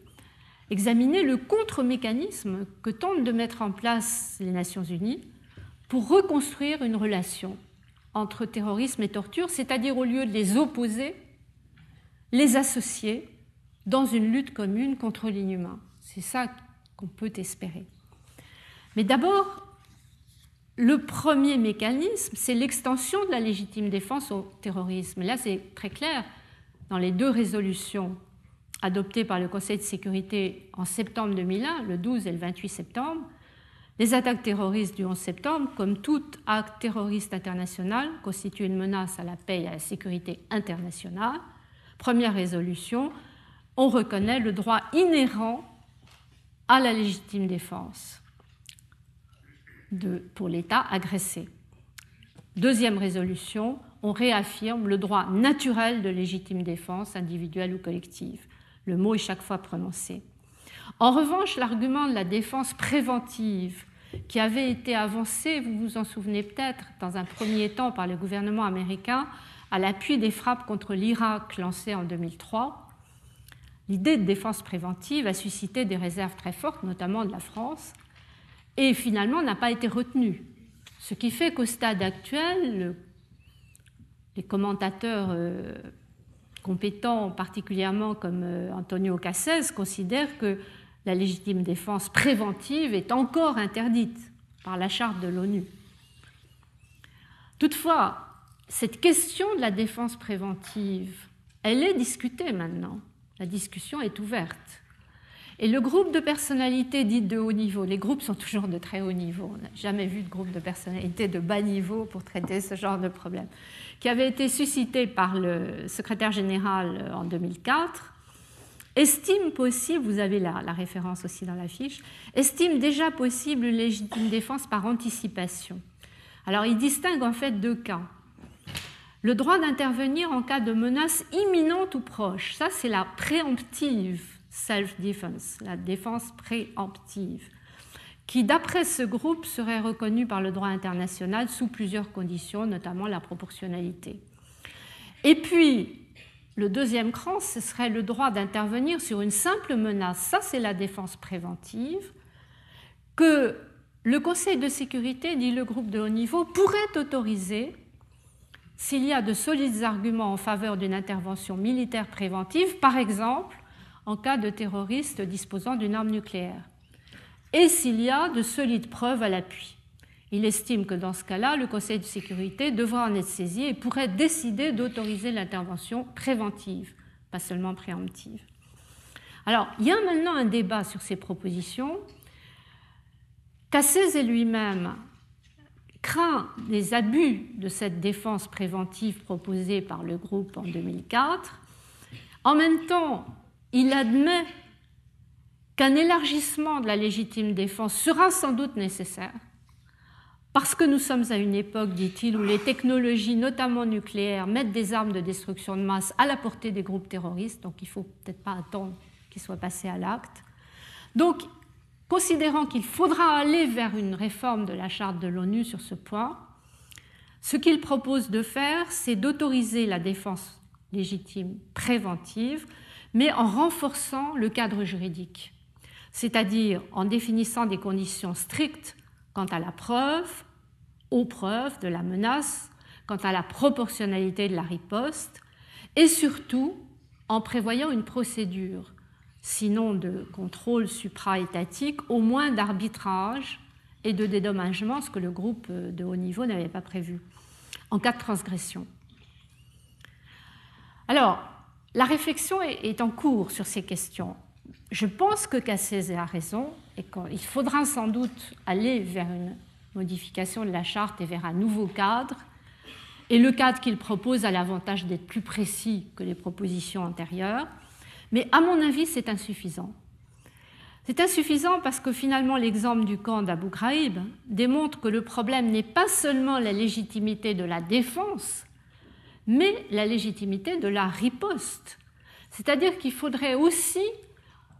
examiner le contre-mécanisme que tentent de mettre en place les Nations Unies pour reconstruire une relation entre terrorisme et torture, c'est-à-dire au lieu de les opposer, les associer dans une lutte commune contre l'inhumain. C'est ça qu'on peut espérer. Mais d'abord, le premier mécanisme, c'est l'extension de la légitime défense au terrorisme. Là, c'est très clair dans les deux résolutions adoptées par le Conseil de sécurité en septembre 2001, le 12 et le 28 septembre. Les attaques terroristes du 11 septembre, comme tout acte terroriste international, constituent une menace à la paix et à la sécurité internationale. Première résolution, on reconnaît le droit inhérent à la légitime défense pour l'État agressé. Deuxième résolution, on réaffirme le droit naturel de légitime défense individuelle ou collective. Le mot est chaque fois prononcé. En revanche, l'argument de la défense préventive qui avait été avancé, vous vous en souvenez peut-être, dans un premier temps par le gouvernement américain à l'appui des frappes contre l'Irak lancées en 2003, l'idée de défense préventive a suscité des réserves très fortes, notamment de la France, et finalement n'a pas été retenu. Ce qui fait qu'au stade actuel, les commentateurs euh, compétents, particulièrement comme euh, Antonio Cassez, considèrent que la légitime défense préventive est encore interdite par la charte de l'ONU. Toutefois, cette question de la défense préventive, elle est discutée maintenant. La discussion est ouverte. Et le groupe de personnalités dites de haut niveau, les groupes sont toujours de très haut niveau, on n'a jamais vu de groupe de personnalités de bas niveau pour traiter ce genre de problème, qui avait été suscité par le secrétaire général en 2004, estime possible, vous avez la, la référence aussi dans la fiche, estime déjà possible une légitime défense par anticipation. Alors il distingue en fait deux cas. Le droit d'intervenir en cas de menace imminente ou proche, ça c'est la préemptive self-defense, la défense préemptive, qui, d'après ce groupe, serait reconnue par le droit international sous plusieurs conditions, notamment la proportionnalité. Et puis, le deuxième cran, ce serait le droit d'intervenir sur une simple menace. Ça, c'est la défense préventive que le Conseil de sécurité, dit le groupe de haut niveau, pourrait autoriser s'il y a de solides arguments en faveur d'une intervention militaire préventive, par exemple en cas de terroriste disposant d'une arme nucléaire, et s'il y a de solides preuves à l'appui. Il estime que dans ce cas-là, le Conseil de sécurité devra en être saisi et pourrait décider d'autoriser l'intervention préventive, pas seulement préemptive. Alors, il y a maintenant un débat sur ces propositions. Cassez lui-même craint des abus de cette défense préventive proposée par le groupe en 2004. En même temps, il admet qu'un élargissement de la légitime défense sera sans doute nécessaire, parce que nous sommes à une époque, dit-il, où les technologies, notamment nucléaires, mettent des armes de destruction de masse à la portée des groupes terroristes, donc il ne faut peut-être pas attendre qu'ils soient passés à l'acte. Donc, considérant qu'il faudra aller vers une réforme de la charte de l'ONU sur ce point, ce qu'il propose de faire, c'est d'autoriser la défense légitime préventive mais en renforçant le cadre juridique, c'est-à-dire en définissant des conditions strictes quant à la preuve, aux preuves de la menace, quant à la proportionnalité de la riposte, et surtout en prévoyant une procédure, sinon de contrôle supra-étatique, au moins d'arbitrage et de dédommagement, ce que le groupe de haut niveau n'avait pas prévu, en cas de transgression. Alors, la réflexion est en cours sur ces questions. Je pense que Cassez a raison et qu'il faudra sans doute aller vers une modification de la charte et vers un nouveau cadre. Et le cadre qu'il propose a l'avantage d'être plus précis que les propositions antérieures. Mais à mon avis, c'est insuffisant. C'est insuffisant parce que finalement l'exemple du camp d'Abu Ghraib démontre que le problème n'est pas seulement la légitimité de la défense, mais la légitimité de la riposte. C'est-à-dire qu'il faudrait aussi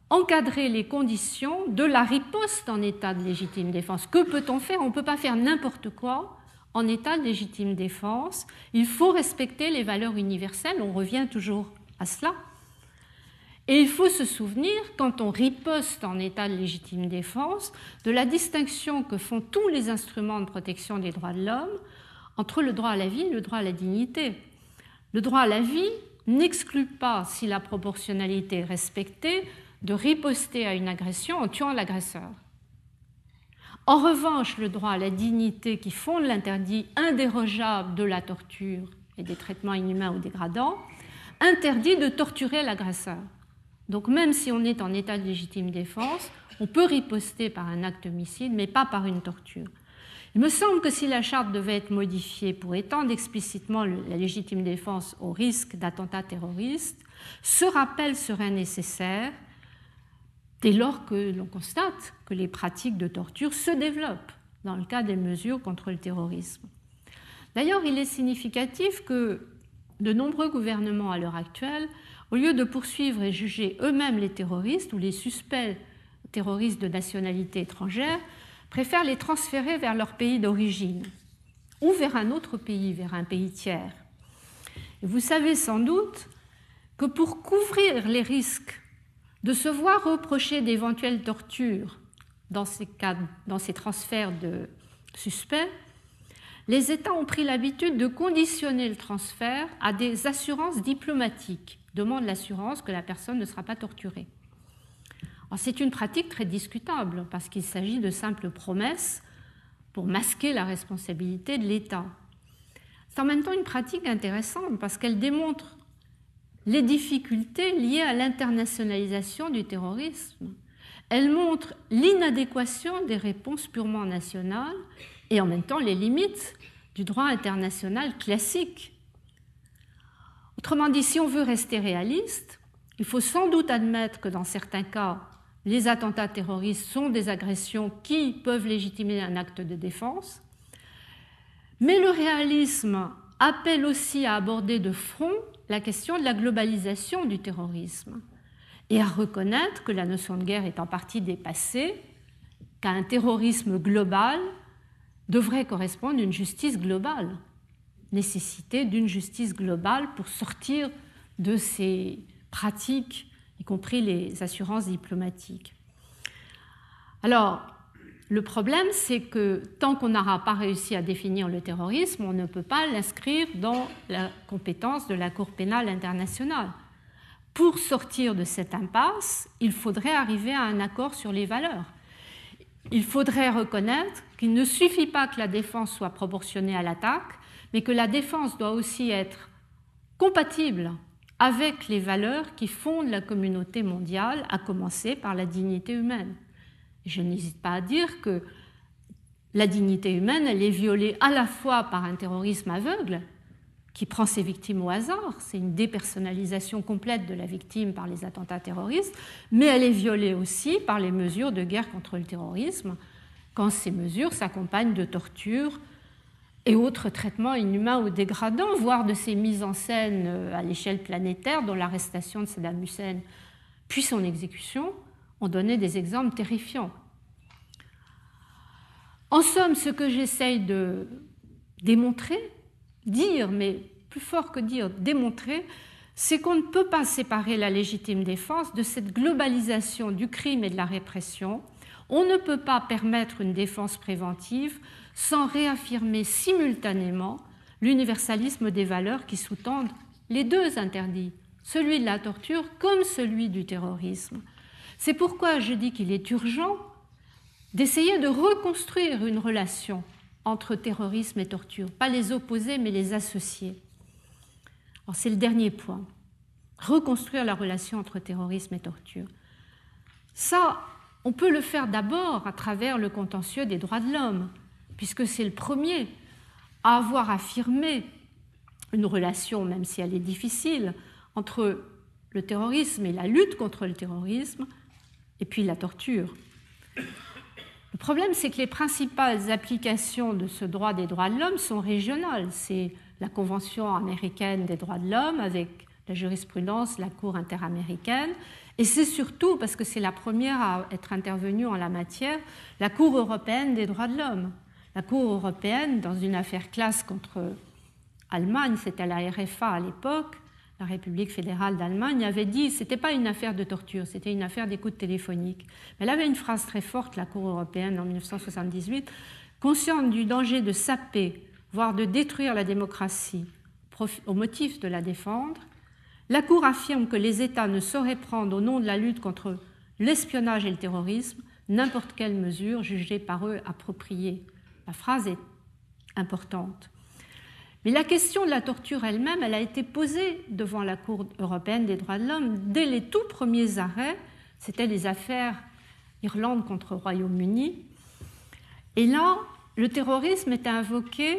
encadrer les conditions de la riposte en état de légitime défense. Que peut-on faire? On ne peut pas faire n'importe quoi en état de légitime défense. Il faut respecter les valeurs universelles, on revient toujours à cela. Et il faut se souvenir, quand on riposte en état de légitime défense, de la distinction que font tous les instruments de protection des droits de l'homme entre le droit à la vie et le droit à la dignité. Le droit à la vie n'exclut pas, si la proportionnalité est respectée, de riposter à une agression en tuant l'agresseur. En revanche, le droit à la dignité qui fonde l'interdit indérogeable de la torture et des traitements inhumains ou dégradants interdit de torturer l'agresseur. Donc même si on est en état de légitime défense, on peut riposter par un acte homicide, mais pas par une torture. Il me semble que si la charte devait être modifiée pour étendre explicitement la légitime défense au risque d'attentats terroristes, ce rappel serait nécessaire dès lors que l'on constate que les pratiques de torture se développent dans le cas des mesures contre le terrorisme. D'ailleurs, il est significatif que de nombreux gouvernements à l'heure actuelle, au lieu de poursuivre et juger eux-mêmes les terroristes ou les suspects terroristes de nationalité étrangère, préfèrent les transférer vers leur pays d'origine ou vers un autre pays, vers un pays tiers. vous savez sans doute que pour couvrir les risques de se voir reprocher d'éventuelles tortures dans ces, dans ces transferts de suspects, les États ont pris l'habitude de conditionner le transfert à des assurances diplomatiques. Demande l'assurance que la personne ne sera pas torturée. C'est une pratique très discutable parce qu'il s'agit de simples promesses pour masquer la responsabilité de l'État. C'est en même temps une pratique intéressante parce qu'elle démontre les difficultés liées à l'internationalisation du terrorisme. Elle montre l'inadéquation des réponses purement nationales et en même temps les limites du droit international classique. Autrement dit, si on veut rester réaliste, il faut sans doute admettre que dans certains cas, les attentats terroristes sont des agressions qui peuvent légitimer un acte de défense, mais le réalisme appelle aussi à aborder de front la question de la globalisation du terrorisme et à reconnaître que la notion de guerre est en partie dépassée, qu'à un terrorisme global devrait correspondre une justice globale, nécessité d'une justice globale pour sortir de ces pratiques y compris les assurances diplomatiques. Alors, le problème, c'est que tant qu'on n'aura pas réussi à définir le terrorisme, on ne peut pas l'inscrire dans la compétence de la Cour pénale internationale. Pour sortir de cette impasse, il faudrait arriver à un accord sur les valeurs. Il faudrait reconnaître qu'il ne suffit pas que la défense soit proportionnée à l'attaque, mais que la défense doit aussi être compatible avec les valeurs qui fondent la communauté mondiale, à commencer par la dignité humaine. Je n'hésite pas à dire que la dignité humaine, elle est violée à la fois par un terrorisme aveugle, qui prend ses victimes au hasard, c'est une dépersonnalisation complète de la victime par les attentats terroristes, mais elle est violée aussi par les mesures de guerre contre le terrorisme, quand ces mesures s'accompagnent de tortures, et autres traitements inhumains ou dégradants, voire de ces mises en scène euh, à l'échelle planétaire, dont l'arrestation de Saddam Hussein puis son exécution, ont donné des exemples terrifiants. En somme, ce que j'essaye de démontrer, dire, mais plus fort que dire, démontrer, c'est qu'on ne peut pas séparer la légitime défense de cette globalisation du crime et de la répression. On ne peut pas permettre une défense préventive sans réaffirmer simultanément l'universalisme des valeurs qui sous-tendent les deux interdits, celui de la torture comme celui du terrorisme. C'est pourquoi je dis qu'il est urgent d'essayer de reconstruire une relation entre terrorisme et torture, pas les opposer mais les associer. C'est le dernier point, reconstruire la relation entre terrorisme et torture. Ça, on peut le faire d'abord à travers le contentieux des droits de l'homme, puisque c'est le premier à avoir affirmé une relation, même si elle est difficile, entre le terrorisme et la lutte contre le terrorisme, et puis la torture. Le problème, c'est que les principales applications de ce droit des droits de l'homme sont régionales. C'est la Convention américaine des droits de l'homme avec la jurisprudence, la Cour interaméricaine, et c'est surtout, parce que c'est la première à être intervenue en la matière, la Cour européenne des droits de l'homme, la Cour européenne, dans une affaire classe contre Allemagne, c'était la RFA à l'époque, la République fédérale d'Allemagne, avait dit que ce n'était pas une affaire de torture, c'était une affaire d'écoute téléphonique. Mais elle avait une phrase très forte, la Cour européenne, en 1978, consciente du danger de saper, voire de détruire la démocratie au motif de la défendre, la Cour affirme que les États ne sauraient prendre, au nom de la lutte contre l'espionnage et le terrorisme n'importe quelle mesure jugée par eux appropriée. La phrase est importante. Mais la question de la torture elle-même, elle a été posée devant la Cour européenne des droits de l'homme dès les tout premiers arrêts. C'était les affaires Irlande contre Royaume-Uni. Et là, le terrorisme était invoqué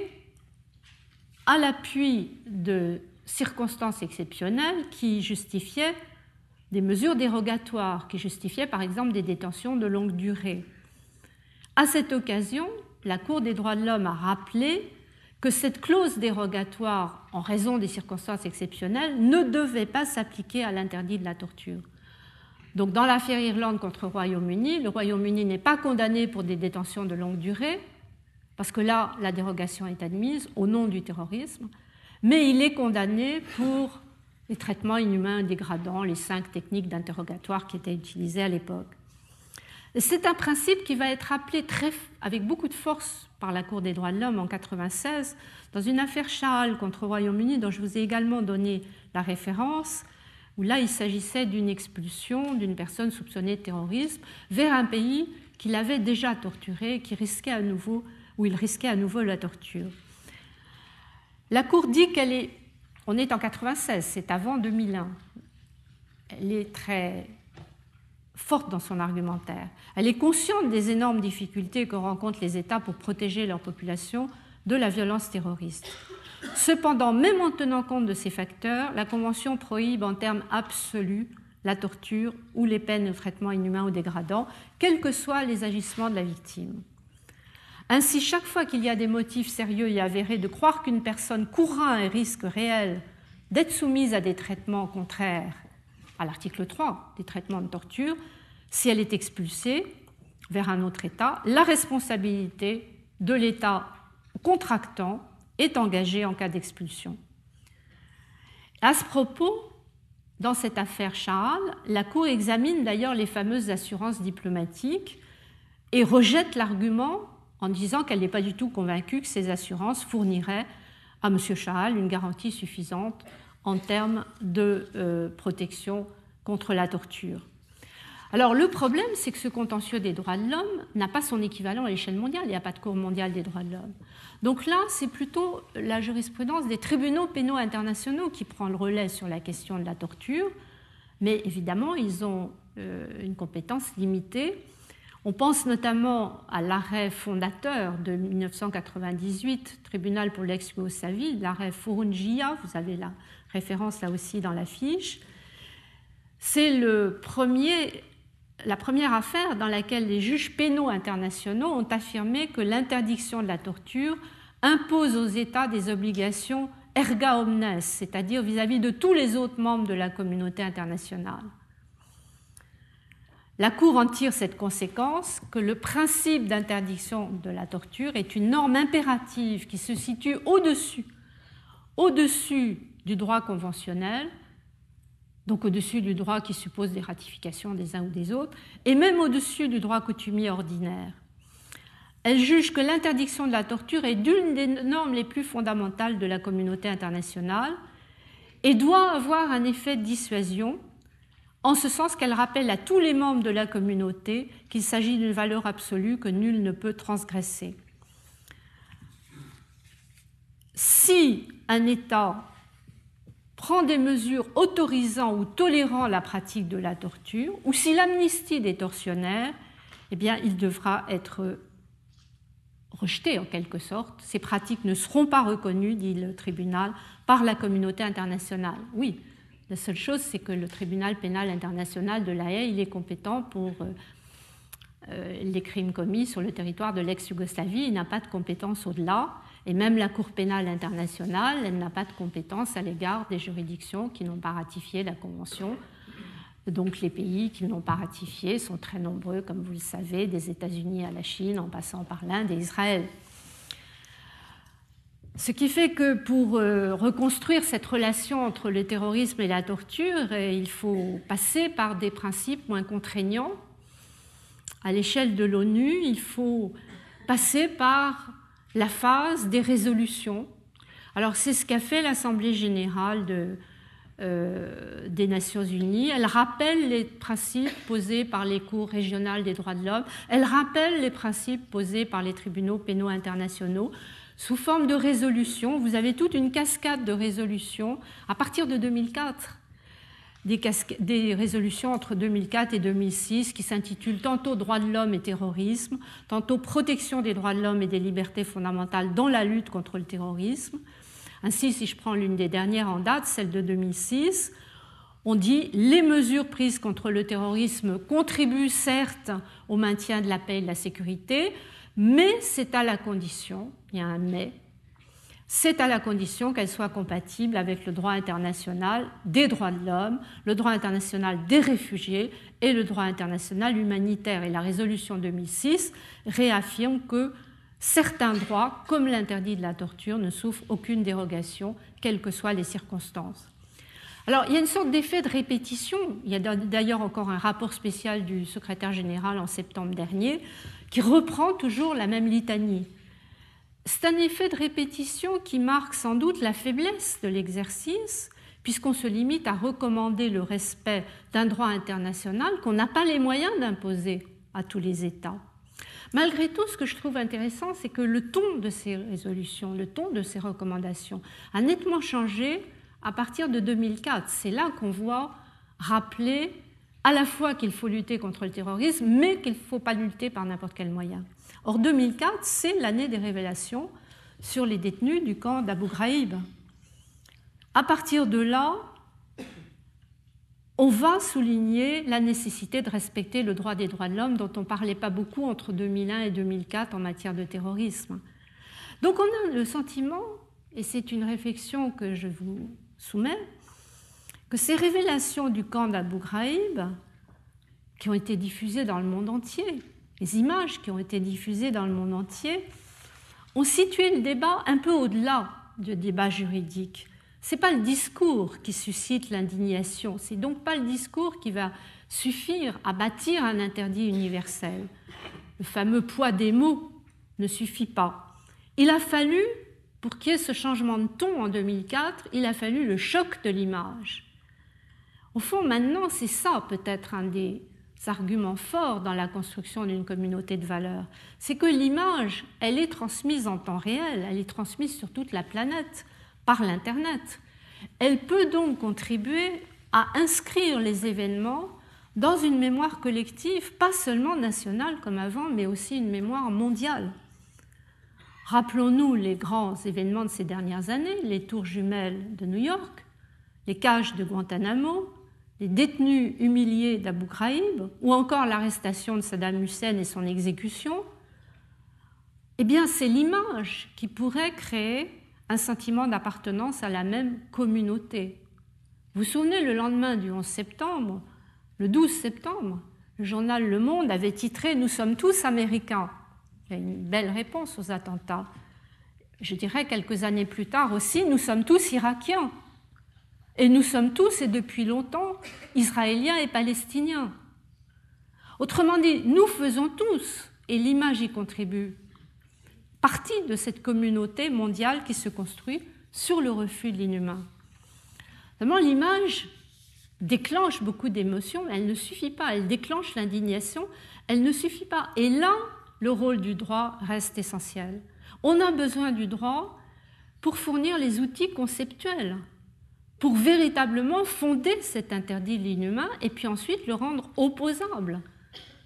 à l'appui de circonstances exceptionnelles qui justifiaient des mesures dérogatoires, qui justifiaient par exemple des détentions de longue durée. À cette occasion, la Cour des droits de l'homme a rappelé que cette clause dérogatoire, en raison des circonstances exceptionnelles, ne devait pas s'appliquer à l'interdit de la torture. Donc, dans l'affaire Irlande contre Royaume-Uni, le Royaume-Uni n'est pas condamné pour des détentions de longue durée, parce que là, la dérogation est admise au nom du terrorisme, mais il est condamné pour les traitements inhumains dégradants, les cinq techniques d'interrogatoire qui étaient utilisées à l'époque. C'est un principe qui va être rappelé très, avec beaucoup de force par la Cour des droits de l'homme en 1996 dans une affaire Charles contre Royaume-Uni dont je vous ai également donné la référence, où là il s'agissait d'une expulsion d'une personne soupçonnée de terrorisme vers un pays qu'il avait déjà torturé, qui risquait à nouveau, où il risquait à nouveau la torture. La Cour dit qu'elle est on est en 96, c'est avant 2001. Elle est très forte dans son argumentaire. Elle est consciente des énormes difficultés que rencontrent les États pour protéger leur population de la violence terroriste. Cependant, même en tenant compte de ces facteurs, la Convention prohibe en termes absolus la torture ou les peines de traitement inhumain ou dégradant, quels que soient les agissements de la victime. Ainsi, chaque fois qu'il y a des motifs sérieux et avérés de croire qu'une personne courra un risque réel d'être soumise à des traitements contraires à l'article 3 des traitements de torture, si elle est expulsée vers un autre État, la responsabilité de l'État contractant est engagée en cas d'expulsion. À ce propos, dans cette affaire Charles, la Cour examine d'ailleurs les fameuses assurances diplomatiques et rejette l'argument en disant qu'elle n'est pas du tout convaincue que ces assurances fourniraient à M. Chahal une garantie suffisante en termes de euh, protection contre la torture. Alors le problème, c'est que ce contentieux des droits de l'homme n'a pas son équivalent à l'échelle mondiale, il n'y a pas de Cour mondiale des droits de l'homme. Donc là, c'est plutôt la jurisprudence des tribunaux pénaux internationaux qui prend le relais sur la question de la torture, mais évidemment, ils ont euh, une compétence limitée on pense notamment à l'arrêt fondateur de 1998, Tribunal pour l'ex-Yougoslavie, l'arrêt Furungia, vous avez la référence là aussi dans la fiche. C'est le premier, la première affaire dans laquelle les juges pénaux internationaux ont affirmé que l'interdiction de la torture impose aux États des obligations erga omnes, c'est-à-dire vis-à-vis de tous les autres membres de la communauté internationale. La Cour en tire cette conséquence que le principe d'interdiction de la torture est une norme impérative qui se situe au-dessus, au-dessus du droit conventionnel, donc au-dessus du droit qui suppose des ratifications des uns ou des autres, et même au-dessus du droit coutumier ordinaire. Elle juge que l'interdiction de la torture est d'une des normes les plus fondamentales de la communauté internationale et doit avoir un effet de dissuasion en ce sens qu'elle rappelle à tous les membres de la communauté qu'il s'agit d'une valeur absolue que nul ne peut transgresser. Si un État prend des mesures autorisant ou tolérant la pratique de la torture, ou s'il amnistie des tortionnaires, eh bien, il devra être rejeté en quelque sorte. Ces pratiques ne seront pas reconnues, dit le tribunal, par la communauté internationale. Oui, la seule chose, c'est que le tribunal pénal international de La Haye, il est compétent pour euh, euh, les crimes commis sur le territoire de l'ex-Yougoslavie. Il n'a pas de compétence au-delà. Et même la Cour pénale internationale, elle n'a pas de compétence à l'égard des juridictions qui n'ont pas ratifié la Convention. Donc les pays qui n'ont pas ratifié sont très nombreux, comme vous le savez, des États-Unis à la Chine, en passant par l'Inde et Israël. Ce qui fait que pour euh, reconstruire cette relation entre le terrorisme et la torture, euh, il faut passer par des principes moins contraignants. À l'échelle de l'ONU, il faut passer par la phase des résolutions. Alors c'est ce qu'a fait l'Assemblée générale euh, des Nations Unies. Elle rappelle les principes posés par les cours régionales des droits de l'homme. Elle rappelle les principes posés par les tribunaux pénaux internationaux sous forme de résolutions. Vous avez toute une cascade de résolutions à partir de 2004 des, résolutions entre 2004 et 2006 qui s'intitulent tantôt Droits de l'homme et terrorisme, tantôt Protection des droits de l'homme et des libertés fondamentales dans la lutte contre le terrorisme. Ainsi, si je prends l'une des dernières en date, celle de 2006, on dit les mesures prises contre le terrorisme contribuent certes au maintien de la paix et de la sécurité, mais c'est à la condition, il y a un mais, c'est à la condition qu'elle soit compatible avec le droit international des droits de l'homme, le droit international des réfugiés et le droit international humanitaire. Et la résolution 2006 réaffirme que certains droits, comme l'interdit de la torture, ne souffrent aucune dérogation, quelles que soient les circonstances. Alors, il y a une sorte d'effet de répétition. Il y a d'ailleurs encore un rapport spécial du secrétaire général en septembre dernier qui reprend toujours la même litanie. C'est un effet de répétition qui marque sans doute la faiblesse de l'exercice, puisqu'on se limite à recommander le respect d'un droit international qu'on n'a pas les moyens d'imposer à tous les États. Malgré tout, ce que je trouve intéressant, c'est que le ton de ces résolutions, le ton de ces recommandations a nettement changé à partir de 2004. C'est là qu'on voit rappeler à la fois qu'il faut lutter contre le terrorisme, mais qu'il ne faut pas lutter par n'importe quel moyen. Or, 2004, c'est l'année des révélations sur les détenus du camp d'Abu Ghraib. À partir de là, on va souligner la nécessité de respecter le droit des droits de l'homme dont on ne parlait pas beaucoup entre 2001 et 2004 en matière de terrorisme. Donc on a le sentiment, et c'est une réflexion que je vous soumets, que ces révélations du camp d'Abu Ghraib, qui ont été diffusées dans le monde entier, les images qui ont été diffusées dans le monde entier, ont situé le débat un peu au-delà du débat juridique. Ce n'est pas le discours qui suscite l'indignation, c'est donc pas le discours qui va suffire à bâtir un interdit universel. Le fameux poids des mots ne suffit pas. Il a fallu, pour qu'il y ait ce changement de ton en 2004, il a fallu le choc de l'image. Au fond, maintenant, c'est ça peut-être un des arguments forts dans la construction d'une communauté de valeurs, c'est que l'image, elle est transmise en temps réel, elle est transmise sur toute la planète par l'Internet. Elle peut donc contribuer à inscrire les événements dans une mémoire collective, pas seulement nationale comme avant, mais aussi une mémoire mondiale. Rappelons-nous les grands événements de ces dernières années, les tours jumelles de New York, les cages de Guantanamo, les détenus humiliés d'Abu Ghraib, ou encore l'arrestation de Saddam Hussein et son exécution, eh bien, c'est l'image qui pourrait créer un sentiment d'appartenance à la même communauté. Vous vous souvenez, le lendemain du 11 septembre, le 12 septembre, le journal Le Monde avait titré Nous sommes tous américains. Il y a une belle réponse aux attentats. Je dirais quelques années plus tard aussi Nous sommes tous irakiens. Et nous sommes tous, et depuis longtemps, Israéliens et Palestiniens. Autrement dit, nous faisons tous, et l'image y contribue, partie de cette communauté mondiale qui se construit sur le refus de l'inhumain. Vraiment, l'image déclenche beaucoup d'émotions, mais elle ne suffit pas. Elle déclenche l'indignation, elle ne suffit pas. Et là, le rôle du droit reste essentiel. On a besoin du droit pour fournir les outils conceptuels pour véritablement fonder cet interdit de l'inhumain et puis ensuite le rendre opposable.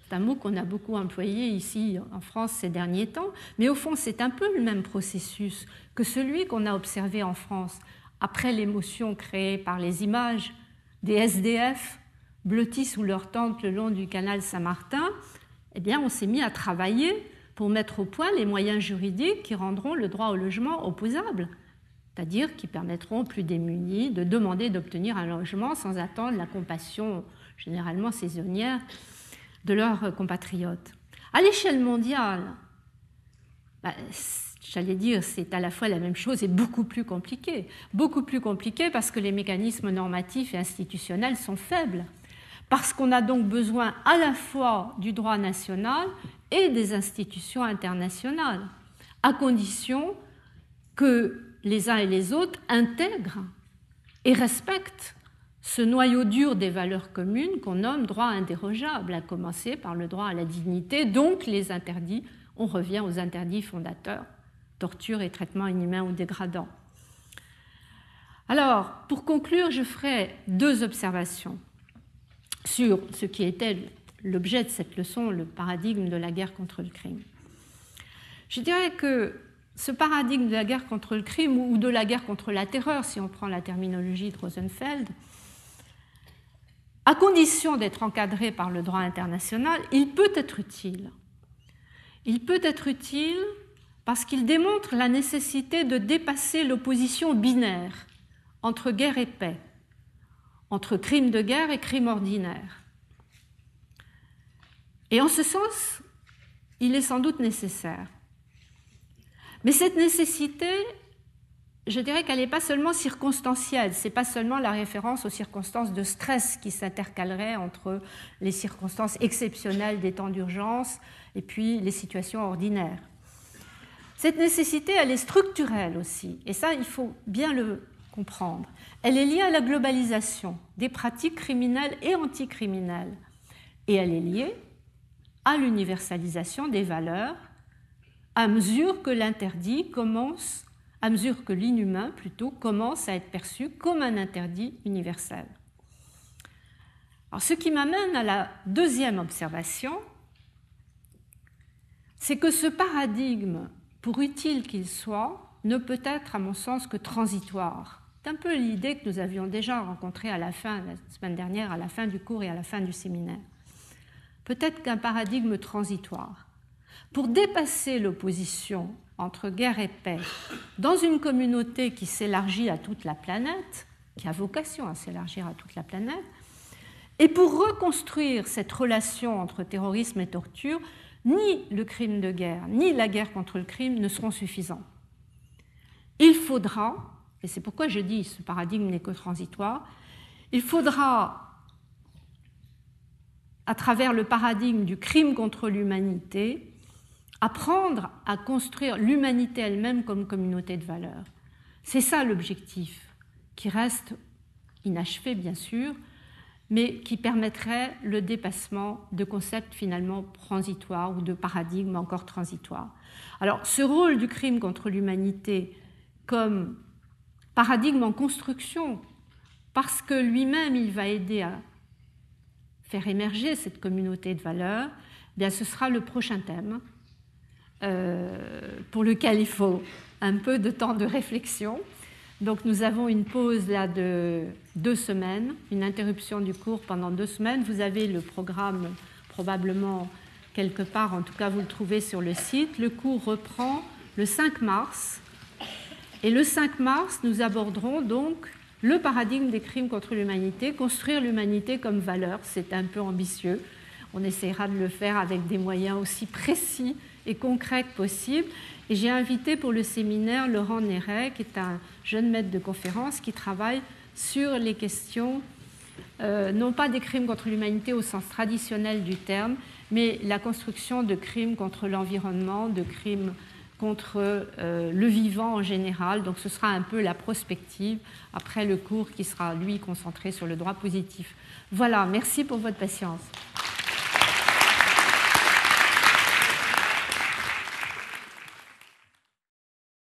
C'est un mot qu'on a beaucoup employé ici en France ces derniers temps, mais au fond c'est un peu le même processus que celui qu'on a observé en France après l'émotion créée par les images des SDF blottis sous leur tente le long du canal Saint-Martin. Eh bien, on s'est mis à travailler pour mettre au point les moyens juridiques qui rendront le droit au logement opposable c'est-à-dire qui permettront aux plus démunis de demander d'obtenir un logement sans attendre la compassion généralement saisonnière de leurs compatriotes. À l'échelle mondiale, bah, j'allais dire, c'est à la fois la même chose et beaucoup plus compliqué. Beaucoup plus compliqué parce que les mécanismes normatifs et institutionnels sont faibles. Parce qu'on a donc besoin à la fois du droit national et des institutions internationales, à condition que les uns et les autres intègrent et respectent ce noyau dur des valeurs communes qu'on nomme droit indérogeable, à commencer par le droit à la dignité, donc les interdits, on revient aux interdits fondateurs, torture et traitement inhumain ou dégradant. Alors, pour conclure, je ferai deux observations sur ce qui était l'objet de cette leçon, le paradigme de la guerre contre le crime. Je dirais que ce paradigme de la guerre contre le crime ou de la guerre contre la terreur, si on prend la terminologie de Rosenfeld, à condition d'être encadré par le droit international, il peut être utile. Il peut être utile parce qu'il démontre la nécessité de dépasser l'opposition binaire entre guerre et paix, entre crime de guerre et crime ordinaire. Et en ce sens, il est sans doute nécessaire. Mais cette nécessité, je dirais qu'elle n'est pas seulement circonstancielle, ce n'est pas seulement la référence aux circonstances de stress qui s'intercaleraient entre les circonstances exceptionnelles des temps d'urgence et puis les situations ordinaires. Cette nécessité, elle est structurelle aussi, et ça, il faut bien le comprendre. Elle est liée à la globalisation des pratiques criminelles et anticriminelles, et elle est liée à l'universalisation des valeurs à mesure que l'interdit commence, à mesure que l'inhumain plutôt commence à être perçu comme un interdit universel. Alors, ce qui m'amène à la deuxième observation, c'est que ce paradigme, pour utile qu'il soit, ne peut être, à mon sens, que transitoire. C'est un peu l'idée que nous avions déjà rencontrée à la fin, la semaine dernière, à la fin du cours et à la fin du séminaire. Peut-être qu'un paradigme transitoire. Pour dépasser l'opposition entre guerre et paix dans une communauté qui s'élargit à toute la planète, qui a vocation à s'élargir à toute la planète, et pour reconstruire cette relation entre terrorisme et torture, ni le crime de guerre, ni la guerre contre le crime ne seront suffisants. Il faudra, et c'est pourquoi je dis ce paradigme n'est que transitoire, il faudra, à travers le paradigme du crime contre l'humanité, apprendre à construire l'humanité elle-même comme communauté de valeurs. C'est ça l'objectif, qui reste inachevé bien sûr, mais qui permettrait le dépassement de concepts finalement transitoires ou de paradigmes encore transitoires. Alors ce rôle du crime contre l'humanité comme paradigme en construction, parce que lui-même il va aider à faire émerger cette communauté de valeurs, eh bien ce sera le prochain thème pour lequel il faut un peu de temps de réflexion. Donc nous avons une pause là de deux semaines, une interruption du cours pendant deux semaines. Vous avez le programme probablement quelque part, en tout cas vous le trouvez sur le site. Le cours reprend le 5 mars. Et le 5 mars, nous aborderons donc le paradigme des crimes contre l'humanité, construire l'humanité comme valeur. C'est un peu ambitieux. On essaiera de le faire avec des moyens aussi précis et concret que possible. Et j'ai invité pour le séminaire Laurent Néret, qui est un jeune maître de conférence qui travaille sur les questions, euh, non pas des crimes contre l'humanité au sens traditionnel du terme, mais la construction de crimes contre l'environnement, de crimes contre euh, le vivant en général. Donc ce sera un peu la prospective après le cours qui sera, lui, concentré sur le droit positif. Voilà, merci pour votre patience.